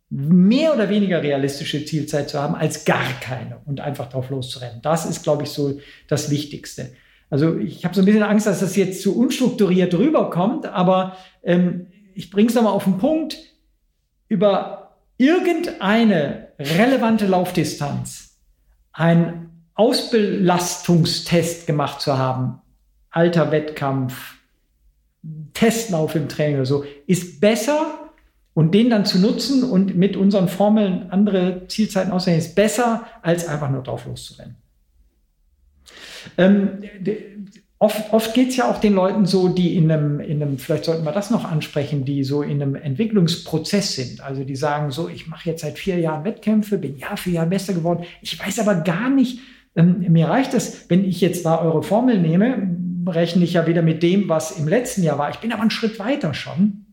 mehr oder weniger realistische Zielzeit zu haben, als gar keine und einfach drauf loszurennen. Das ist, glaube ich, so das Wichtigste. Also ich habe so ein bisschen Angst, dass das jetzt zu unstrukturiert rüberkommt, aber ähm, ich bringe es nochmal auf den Punkt. Über irgendeine relevante Laufdistanz, ein Ausbelastungstest gemacht zu haben, alter Wettkampf, Testlauf im Training oder so, ist besser und den dann zu nutzen und mit unseren Formeln andere Zielzeiten auszurechnen, ist besser, als einfach nur drauf loszurennen. Ähm, oft oft geht es ja auch den Leuten so, die in einem, in einem, vielleicht sollten wir das noch ansprechen, die so in einem Entwicklungsprozess sind. Also die sagen so, ich mache jetzt seit vier Jahren Wettkämpfe, bin Jahr für Jahr besser geworden. Ich weiß aber gar nicht, ähm, mir reicht es, wenn ich jetzt da eure Formel nehme, rechne ich ja wieder mit dem, was im letzten Jahr war. Ich bin aber einen Schritt weiter schon.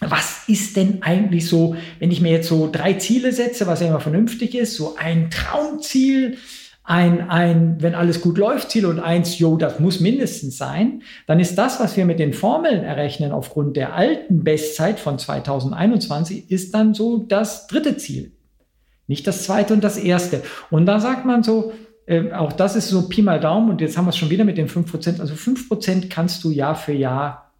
Was ist denn eigentlich so, wenn ich mir jetzt so drei Ziele setze, was ja immer vernünftig ist, so ein Traumziel, ein, ein, wenn alles gut läuft, Ziel und eins, jo, das muss mindestens sein, dann ist das, was wir mit den Formeln errechnen aufgrund der alten Bestzeit von 2021, ist dann so das dritte Ziel. Nicht das zweite und das erste. Und da sagt man so, äh, auch das ist so Pi mal Daumen und jetzt haben wir es schon wieder mit den 5%. Also 5% kannst du Jahr für Jahr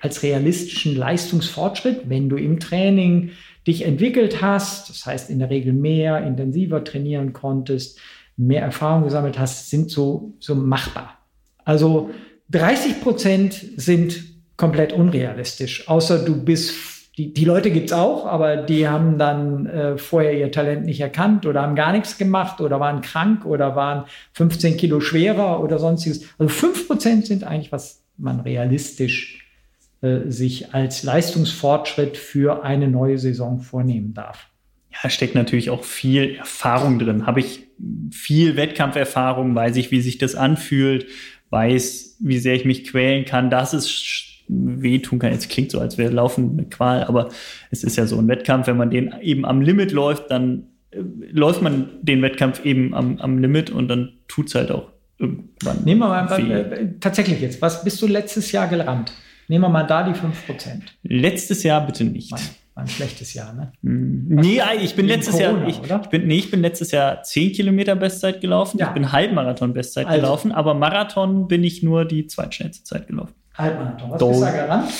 als realistischen Leistungsfortschritt, wenn du im Training dich entwickelt hast, das heißt in der Regel mehr, intensiver trainieren konntest, mehr Erfahrung gesammelt hast, sind so, so machbar. Also 30 Prozent sind komplett unrealistisch, außer du bist die, die Leute gibt's auch, aber die haben dann äh, vorher ihr Talent nicht erkannt oder haben gar nichts gemacht oder waren krank oder waren 15 Kilo schwerer oder sonstiges. Also 5% sind eigentlich, was man realistisch äh, sich als Leistungsfortschritt für eine neue Saison vornehmen darf. Ja, steckt natürlich auch viel Erfahrung drin. Habe ich viel Wettkampferfahrung, weiß ich, wie sich das anfühlt, weiß, wie sehr ich mich quälen kann. Das ist wehtun kann. Jetzt klingt so, als wäre Laufen eine Qual, aber es ist ja so ein Wettkampf. Wenn man den eben am Limit läuft, dann äh, läuft man den Wettkampf eben am, am Limit und dann tut es halt auch irgendwann. Nehmen wir mal äh, tatsächlich jetzt, was bist du letztes Jahr gerannt? Nehmen wir mal da die 5%. Letztes Jahr bitte nicht. War, war ein schlechtes Jahr, ne? Mm, nee, ich bin letztes Corona, Jahr, ich, ich, bin, nee, ich bin letztes Jahr 10 Kilometer Bestzeit gelaufen. Ja. Ich bin Halbmarathon Bestzeit also. gelaufen, aber Marathon bin ich nur die zweitschnellste Zeit gelaufen. Halbmarathon. Was ist da gerannt?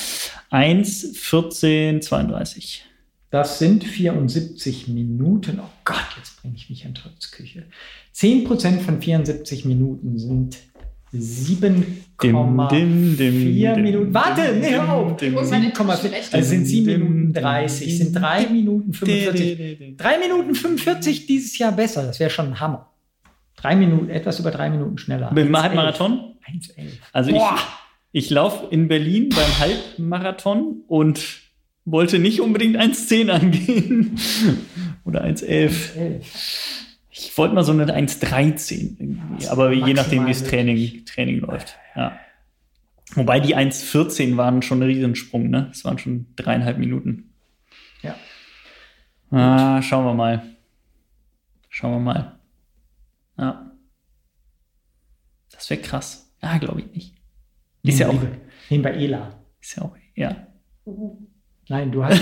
1, 14, 32. Das sind 74 Minuten. Oh Gott, jetzt bringe ich mich in Küche. 10% von 74 Minuten sind 7,4 Minuten. Warte, nee, hör auf. 7,4. Also sind 7 Minuten 30, sind 3 Minuten 45. 3 Minuten 45 dieses Jahr besser. Das wäre schon ein Hammer. 3 Minuten, etwas über 3 Minuten schneller. Mit Halbmarathon? 1,11. Also Boah. ich ich laufe in Berlin beim Halbmarathon und wollte nicht unbedingt 1,10 angehen *laughs* oder 1,11. Ich wollte mal so eine 1,13 aber je nachdem, wie das Training, Training läuft. Ja. Wobei die 1,14 waren schon ein Riesensprung, ne? Das waren schon dreieinhalb Minuten. Ja. Ah, schauen wir mal. Schauen wir mal. Ja. Das wäre krass. Ja, glaube ich nicht. Ist ja auch. Nehmen wir Ela. Ist ja auch, ja. Nein, du hast. *laughs*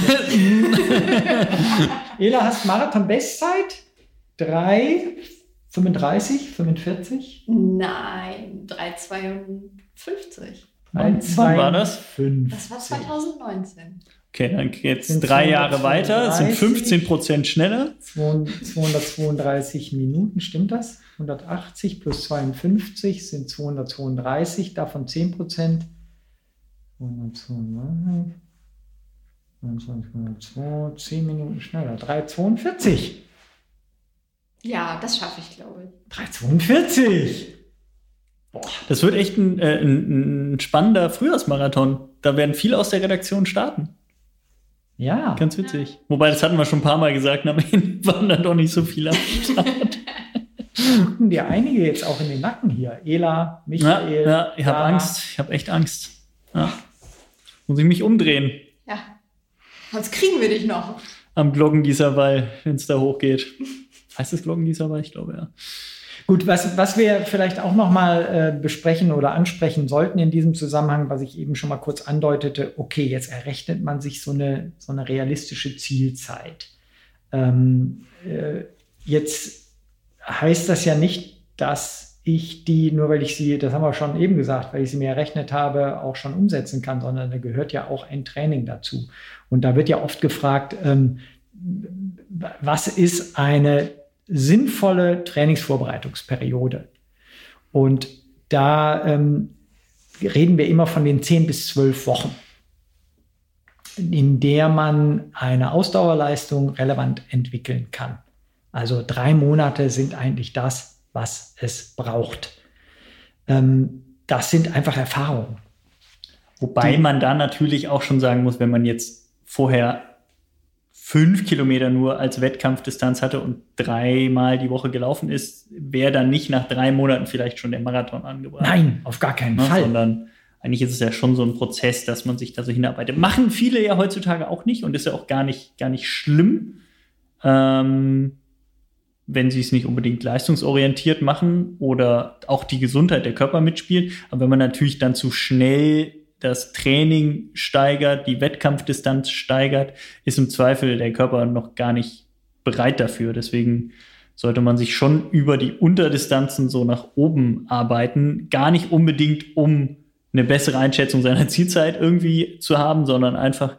Ela hast Marathon-Bestzeit? 3, 35, 45? Nein, 3,52. Wann war das? Das war 2019. Okay, dann geht es drei Jahre weiter, sind 15 Prozent schneller. 232 Minuten, stimmt das? 180 plus 52 sind 232, davon 10 Prozent. 122, 102, 10 Minuten schneller. 342. Ja, das schaffe ich, glaube ich. 342. Boah. Das wird echt ein, äh, ein, ein spannender Frühjahrsmarathon. Da werden viele aus der Redaktion starten. Ja. Ganz witzig. Ja. Wobei, das hatten wir schon ein paar Mal gesagt, aber *laughs* waren dann doch nicht so viele am Start. Gucken dir einige jetzt auch in den Nacken hier. Ela, Michael. Ja, ja ich habe Angst. Ich habe echt Angst. Ja. Muss ich mich umdrehen. Ja. Sonst kriegen wir dich noch. Am Glockengießerwall, wenn es da hochgeht. Heißt es Glockengießerwall? Ich glaube, ja. Gut, was, was wir vielleicht auch nochmal äh, besprechen oder ansprechen sollten in diesem Zusammenhang, was ich eben schon mal kurz andeutete, okay, jetzt errechnet man sich so eine, so eine realistische Zielzeit. Ähm, äh, jetzt heißt das ja nicht, dass ich die, nur weil ich sie, das haben wir schon eben gesagt, weil ich sie mir errechnet habe, auch schon umsetzen kann, sondern da gehört ja auch ein Training dazu. Und da wird ja oft gefragt, ähm, was ist eine sinnvolle Trainingsvorbereitungsperiode? Und da ähm, reden wir immer von den 10 bis 12 Wochen, in der man eine Ausdauerleistung relevant entwickeln kann. Also drei Monate sind eigentlich das, was es braucht. Ähm, das sind einfach Erfahrungen. Wobei die, man da natürlich auch schon sagen muss, wenn man jetzt vorher fünf Kilometer nur als Wettkampfdistanz hatte und dreimal die Woche gelaufen ist, wäre dann nicht nach drei Monaten vielleicht schon der Marathon angebracht. Nein, auf gar keinen ja, ne, Fall. Sondern eigentlich ist es ja schon so ein Prozess, dass man sich da so hinarbeitet. Machen viele ja heutzutage auch nicht und ist ja auch gar nicht, gar nicht schlimm, ähm, wenn sie es nicht unbedingt leistungsorientiert machen oder auch die Gesundheit der Körper mitspielt. Aber wenn man natürlich dann zu schnell das Training steigert, die Wettkampfdistanz steigert, ist im Zweifel der Körper noch gar nicht bereit dafür. Deswegen sollte man sich schon über die Unterdistanzen so nach oben arbeiten. Gar nicht unbedingt, um eine bessere Einschätzung seiner Zielzeit irgendwie zu haben, sondern einfach,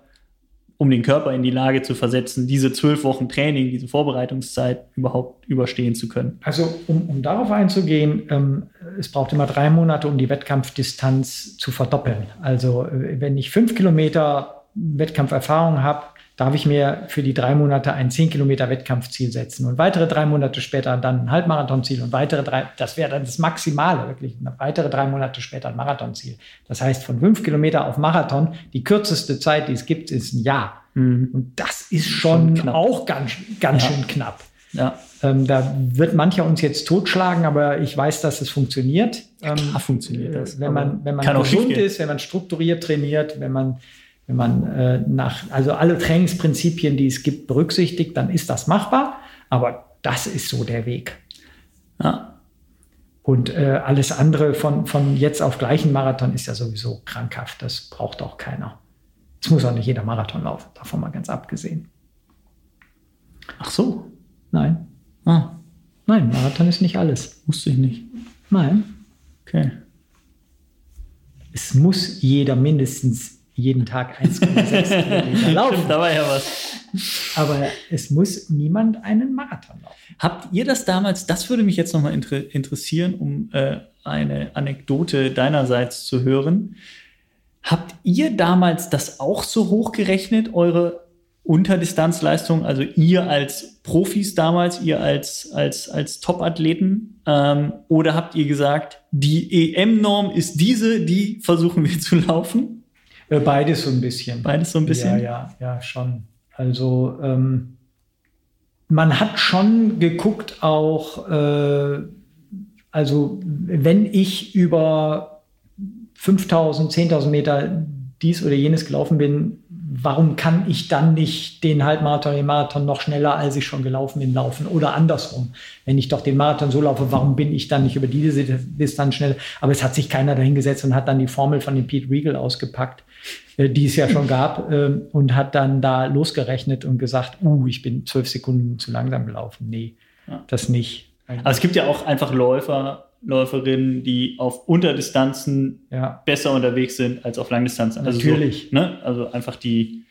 um den Körper in die Lage zu versetzen, diese zwölf Wochen Training, diese Vorbereitungszeit überhaupt überstehen zu können. Also um, um darauf einzugehen, ähm, es braucht immer drei Monate, um die Wettkampfdistanz zu verdoppeln. Also äh, wenn ich fünf Kilometer Wettkampferfahrung habe, darf ich mir für die drei Monate ein 10 Kilometer Wettkampfziel setzen und weitere drei Monate später dann ein Halbmarathonziel und weitere drei, das wäre dann das Maximale, wirklich, weitere drei Monate später ein Marathonziel. Das heißt, von fünf Kilometer auf Marathon, die kürzeste Zeit, die es gibt, ist ein Jahr. Mhm. Und das ist schon, schon auch ganz, ganz ja. schön knapp. Ja. Ähm, da wird mancher uns jetzt totschlagen, aber ich weiß, dass es funktioniert. Ja, ähm, funktioniert das. Wenn man, wenn man gesund ist, wenn man strukturiert trainiert, wenn man wenn man äh, nach, also alle Trainingsprinzipien, die es gibt, berücksichtigt, dann ist das machbar. Aber das ist so der Weg. Ja. Und äh, alles andere von, von jetzt auf gleichen Marathon ist ja sowieso krankhaft. Das braucht auch keiner. Es muss auch nicht jeder Marathon laufen, davon mal ganz abgesehen. Ach so. Nein. Ah. Nein, Marathon ist nicht alles. Wusste ich nicht. Nein. Okay. Es muss jeder mindestens jeden Tag 1,6 *laughs* Kilometer laufen. Stimmt, da war ja was. Aber es muss niemand einen Marathon laufen. Habt ihr das damals, das würde mich jetzt nochmal inter interessieren, um äh, eine Anekdote deinerseits zu hören. Habt ihr damals das auch so hochgerechnet, eure Unterdistanzleistung, also ihr als Profis damals, ihr als, als, als Top-Athleten? Ähm, oder habt ihr gesagt, die EM-Norm ist diese, die versuchen wir zu laufen? Äh, beides so ein bisschen. Beides so ein bisschen? Ja, ja, ja, schon. Also ähm, man hat schon geguckt auch, äh, also wenn ich über 5000, 10.000 Meter dies oder jenes gelaufen bin, warum kann ich dann nicht den Halbmarathon, den Marathon noch schneller, als ich schon gelaufen bin, laufen? Oder andersrum. Wenn ich doch den Marathon so laufe, warum bin ich dann nicht über diese Distanz schnell? Aber es hat sich keiner dahingesetzt und hat dann die Formel von dem Pete Regal ausgepackt, die es ja schon gab, äh, und hat dann da losgerechnet und gesagt, uh, ich bin zwölf Sekunden zu langsam gelaufen. Nee, ja. das nicht. Aber es gibt ja auch einfach Läufer, Läuferinnen, die auf Unterdistanzen ja. besser unterwegs sind als auf Langdistanzen. Also Natürlich. So, ne? Also einfach die,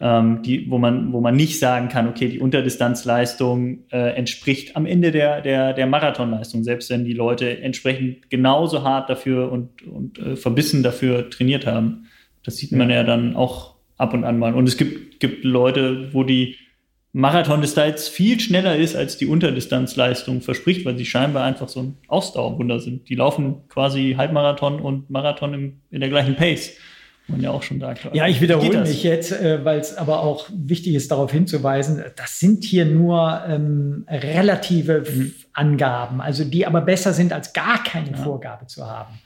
ähm, die, wo man, wo man nicht sagen kann, okay, die Unterdistanzleistung äh, entspricht am Ende der, der, der Marathonleistung, selbst wenn die Leute entsprechend genauso hart dafür und, und äh, verbissen dafür trainiert haben. Das sieht man ja dann auch ab und an mal. Und es gibt, gibt Leute, wo die Marathon-Distanz viel schneller ist, als die Unterdistanzleistung verspricht, weil sie scheinbar einfach so ein Ausdauerwunder sind. Die laufen quasi Halbmarathon und Marathon im, in der gleichen Pace. Man ja auch schon da. Klar. Ja, ich wiederhole mich jetzt, äh, weil es aber auch wichtig ist, darauf hinzuweisen, das sind hier nur ähm, relative mhm. Angaben, also die aber besser sind, als gar keine ja. Vorgabe zu haben.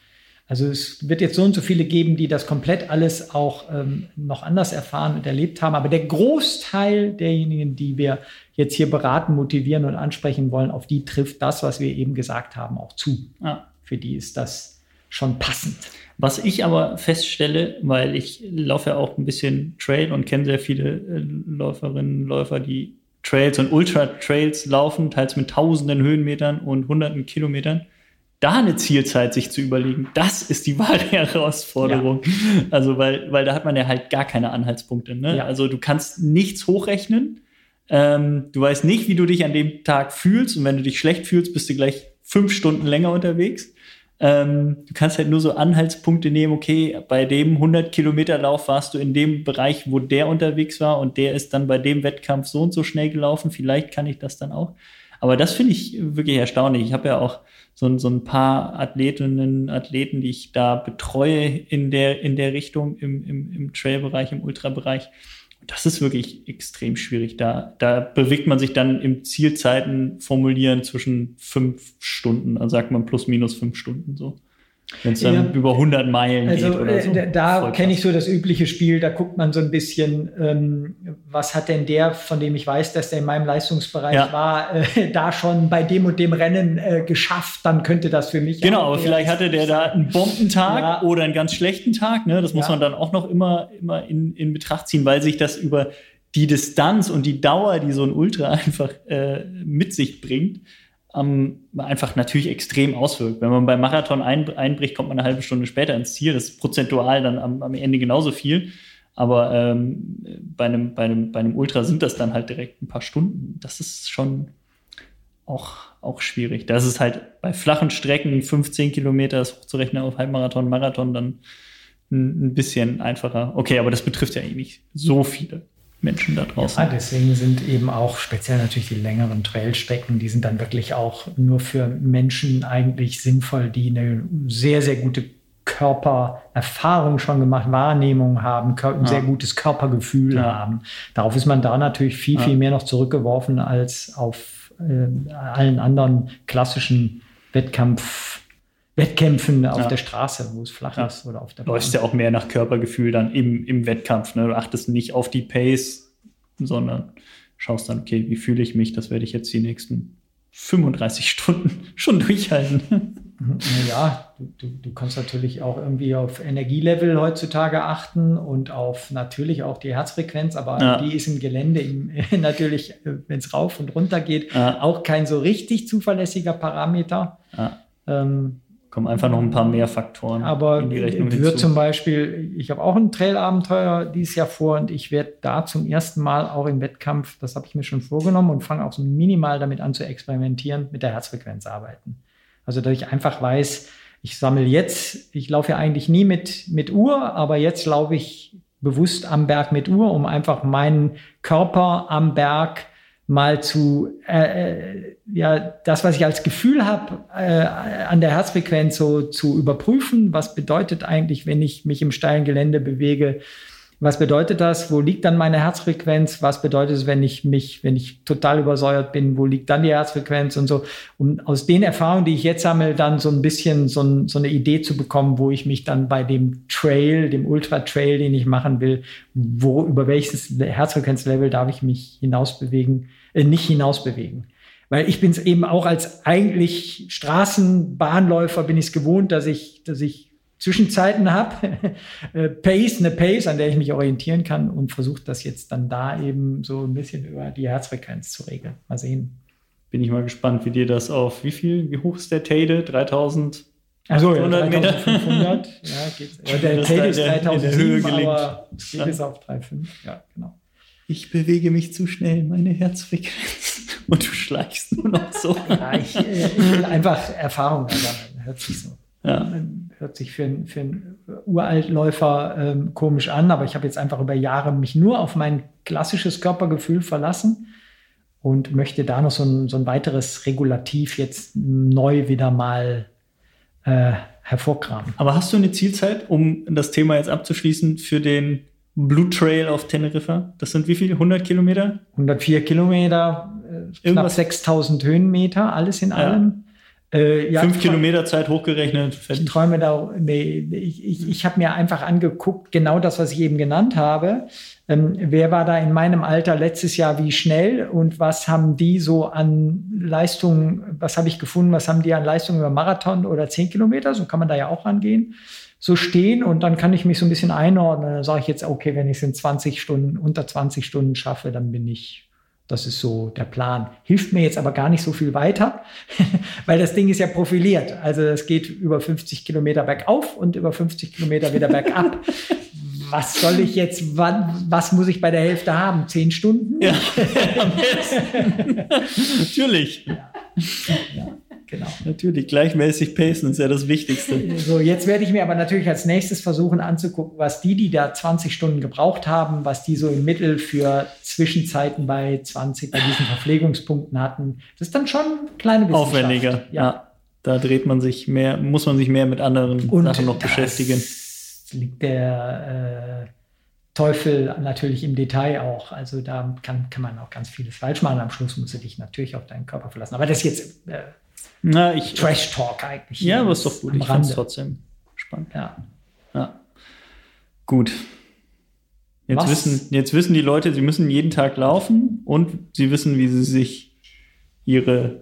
Also es wird jetzt so und so viele geben, die das komplett alles auch ähm, noch anders erfahren und erlebt haben. Aber der Großteil derjenigen, die wir jetzt hier beraten, motivieren und ansprechen wollen, auf die trifft das, was wir eben gesagt haben, auch zu. Ja. Für die ist das schon passend. Was ich aber feststelle, weil ich laufe ja auch ein bisschen Trail und kenne sehr viele äh, Läuferinnen, Läufer, die Trails und Ultra-Trails laufen, teils mit tausenden Höhenmetern und hunderten Kilometern da eine Zielzeit sich zu überlegen, das ist die *laughs* wahre Herausforderung. Ja. Also, weil, weil da hat man ja halt gar keine Anhaltspunkte. Ne? Ja. Also, du kannst nichts hochrechnen. Ähm, du weißt nicht, wie du dich an dem Tag fühlst. Und wenn du dich schlecht fühlst, bist du gleich fünf Stunden länger unterwegs. Ähm, du kannst halt nur so Anhaltspunkte nehmen, okay, bei dem 100 Kilometer Lauf warst du in dem Bereich, wo der unterwegs war und der ist dann bei dem Wettkampf so und so schnell gelaufen. Vielleicht kann ich das dann auch. Aber das finde ich wirklich erstaunlich. Ich habe ja auch so, so ein paar Athletinnen, Athleten, die ich da betreue in der, in der Richtung im, im, im Trail-Bereich, im Ultra-Bereich. Das ist wirklich extrem schwierig. Da, da bewegt man sich dann im Zielzeiten formulieren zwischen fünf Stunden, also sagt man plus minus fünf Stunden so. Wenn es dann ja. über 100 Meilen also, geht oder so. Äh, da kenne ich so das übliche Spiel, da guckt man so ein bisschen, ähm, was hat denn der, von dem ich weiß, dass der in meinem Leistungsbereich ja. war, äh, da schon bei dem und dem Rennen äh, geschafft, dann könnte das für mich. Genau, aber vielleicht hatte der da einen Bombentag ja. oder einen ganz schlechten Tag. Ne? Das muss man dann auch noch immer, immer in, in Betracht ziehen, weil sich das über die Distanz und die Dauer, die so ein Ultra *laughs* einfach äh, mit sich bringt, ähm, einfach natürlich extrem auswirkt. Wenn man beim Marathon ein, einbricht, kommt man eine halbe Stunde später ins Ziel. Das ist prozentual dann am, am Ende genauso viel. Aber ähm, bei, einem, bei, einem, bei einem Ultra sind das dann halt direkt ein paar Stunden. Das ist schon auch, auch schwierig. Das ist halt bei flachen Strecken 15 Kilometer das hochzurechnen auf Halbmarathon, Marathon dann ein, ein bisschen einfacher. Okay, aber das betrifft ja eh nicht so viele. Menschen da draußen. Ja, deswegen sind eben auch speziell natürlich die längeren Trailstrecken, die sind dann wirklich auch nur für Menschen eigentlich sinnvoll, die eine sehr, sehr gute Körpererfahrung schon gemacht, Wahrnehmung haben, ein sehr gutes Körpergefühl ja. haben. Darauf ist man da natürlich viel, viel mehr noch zurückgeworfen als auf äh, allen anderen klassischen Wettkampf. Wettkämpfen auf ja. der Straße, wo es flach ja. ist oder auf der Bahn. Läufst ja auch mehr nach Körpergefühl dann im, im Wettkampf. Ne? Du achtest nicht auf die Pace, sondern schaust dann, okay, wie fühle ich mich? Das werde ich jetzt die nächsten 35 Stunden *laughs* schon durchhalten. Ja, du, du, du kannst natürlich auch irgendwie auf Energielevel heutzutage achten und auf natürlich auch die Herzfrequenz, aber ja. die ist im Gelände im, *laughs* natürlich, äh, wenn es rauf und runter geht, auch kein so richtig zuverlässiger Parameter. Ja. Ähm, kommen einfach noch ein paar mehr Faktoren Aber in die Rechnung wird hinzu. zum Beispiel, ich habe auch ein Trail-Abenteuer dieses Jahr vor und ich werde da zum ersten Mal auch im Wettkampf, das habe ich mir schon vorgenommen und fange auch so minimal damit an zu experimentieren, mit der Herzfrequenz arbeiten. Also, dass ich einfach weiß, ich sammle jetzt, ich laufe ja eigentlich nie mit, mit Uhr, aber jetzt laufe ich bewusst am Berg mit Uhr, um einfach meinen Körper am Berg mal zu, äh, äh, ja, das, was ich als Gefühl habe, äh, an der Herzfrequenz so zu überprüfen. Was bedeutet eigentlich, wenn ich mich im steilen Gelände bewege? Was bedeutet das? Wo liegt dann meine Herzfrequenz? Was bedeutet es, wenn ich mich, wenn ich total übersäuert bin? Wo liegt dann die Herzfrequenz und so? Um aus den Erfahrungen, die ich jetzt sammle, dann so ein bisschen so, ein, so eine Idee zu bekommen, wo ich mich dann bei dem Trail, dem Ultra-Trail, den ich machen will, wo, über welches Herzfrequenzlevel darf ich mich hinausbewegen, äh, nicht hinausbewegen. Weil ich bin es eben auch als eigentlich Straßenbahnläufer bin ich es gewohnt, dass ich, dass ich Zwischenzeiten habe, *laughs* äh, Pace, eine Pace, an der ich mich orientieren kann und versuche das jetzt dann da eben so ein bisschen über die Herzfrequenz zu regeln. Mal sehen. Bin ich mal gespannt, wie dir das auf wie viel, wie hoch ist der Tade? 3000 also ja, 3500, ja, geht's. *laughs* Der Tade ist 3007, aber es geht bis auf 3,5, ja, genau. Ich bewege mich zu schnell, meine Herzfrequenz. *laughs* Und du schleichst nur noch so. Ja, ich, ich will einfach Erfahrung sammeln. Hört sich so. Ja. Hört sich für, einen, für einen Uraltläufer ähm, komisch an, aber ich habe jetzt einfach über Jahre mich nur auf mein klassisches Körpergefühl verlassen und möchte da noch so ein, so ein weiteres Regulativ jetzt neu wieder mal äh, hervorkramen. Aber hast du eine Zielzeit, um das Thema jetzt abzuschließen, für den Blue Trail auf Teneriffa? Das sind wie viele? 100 Kilometer? 104 Kilometer, äh, knapp 6000 Höhenmeter, alles in ja. allem. Äh, ja, Fünf Kilometer Zeit hochgerechnet. Fertig. Ich träume da, nee, ich, ich, ich habe mir einfach angeguckt, genau das, was ich eben genannt habe. Ähm, wer war da in meinem Alter letztes Jahr wie schnell und was haben die so an Leistungen, was habe ich gefunden, was haben die an Leistungen über Marathon oder zehn Kilometer, so kann man da ja auch rangehen, so stehen und dann kann ich mich so ein bisschen einordnen. Dann sage ich jetzt, okay, wenn ich es in 20 Stunden, unter 20 Stunden schaffe, dann bin ich das ist so der Plan. Hilft mir jetzt aber gar nicht so viel weiter, *laughs* weil das Ding ist ja profiliert. Also es geht über 50 Kilometer bergauf und über 50 Kilometer wieder bergab. *laughs* was soll ich jetzt, wann, was muss ich bei der Hälfte haben? Zehn Stunden? Ja, *laughs* am besten. Natürlich. Ja. ja. Genau. Natürlich, gleichmäßig pacen ist ja das Wichtigste. *laughs* So, jetzt werde ich mir aber natürlich als nächstes versuchen anzugucken, was die, die da 20 Stunden gebraucht haben, was die so im Mittel für Zwischenzeiten bei 20, bei diesen Verpflegungspunkten hatten. Das ist dann schon ein kleine Wissenschaft. Aufwendiger, ja. ja. Da dreht man sich mehr, muss man sich mehr mit anderen Und Sachen noch beschäftigen. liegt der äh, Teufel natürlich im Detail auch. Also da kann, kann man auch ganz vieles falsch machen. Am Schluss musst du dich natürlich auf deinen Körper verlassen. Aber das ist jetzt äh, na, ich, Trash Talk eigentlich. Ja, aber ist doch gut. Ich fand es trotzdem spannend. Ja. ja. Gut. Jetzt wissen, jetzt wissen die Leute, sie müssen jeden Tag laufen und sie wissen, wie sie sich ihre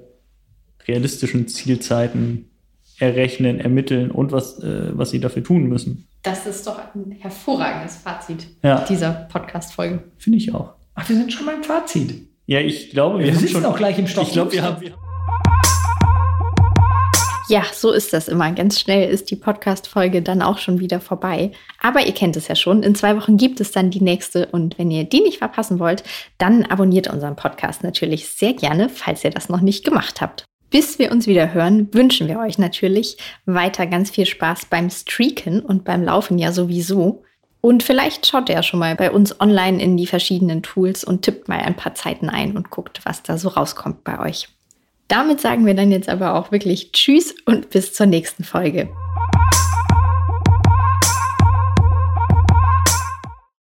realistischen Zielzeiten errechnen, ermitteln und was, äh, was sie dafür tun müssen. Das ist doch ein hervorragendes Fazit ja. dieser Podcast-Folge. Finde ich auch. Ach, wir sind schon beim Fazit. Ja, ich glaube, wir, wir haben schon auch gleich im Stoff. Ich glaube, wir haben. Wir ja, so ist das immer. Ganz schnell ist die Podcast-Folge dann auch schon wieder vorbei. Aber ihr kennt es ja schon. In zwei Wochen gibt es dann die nächste. Und wenn ihr die nicht verpassen wollt, dann abonniert unseren Podcast natürlich sehr gerne, falls ihr das noch nicht gemacht habt. Bis wir uns wieder hören, wünschen wir euch natürlich weiter ganz viel Spaß beim Streaken und beim Laufen ja sowieso. Und vielleicht schaut ihr ja schon mal bei uns online in die verschiedenen Tools und tippt mal ein paar Zeiten ein und guckt, was da so rauskommt bei euch. Damit sagen wir dann jetzt aber auch wirklich Tschüss und bis zur nächsten Folge.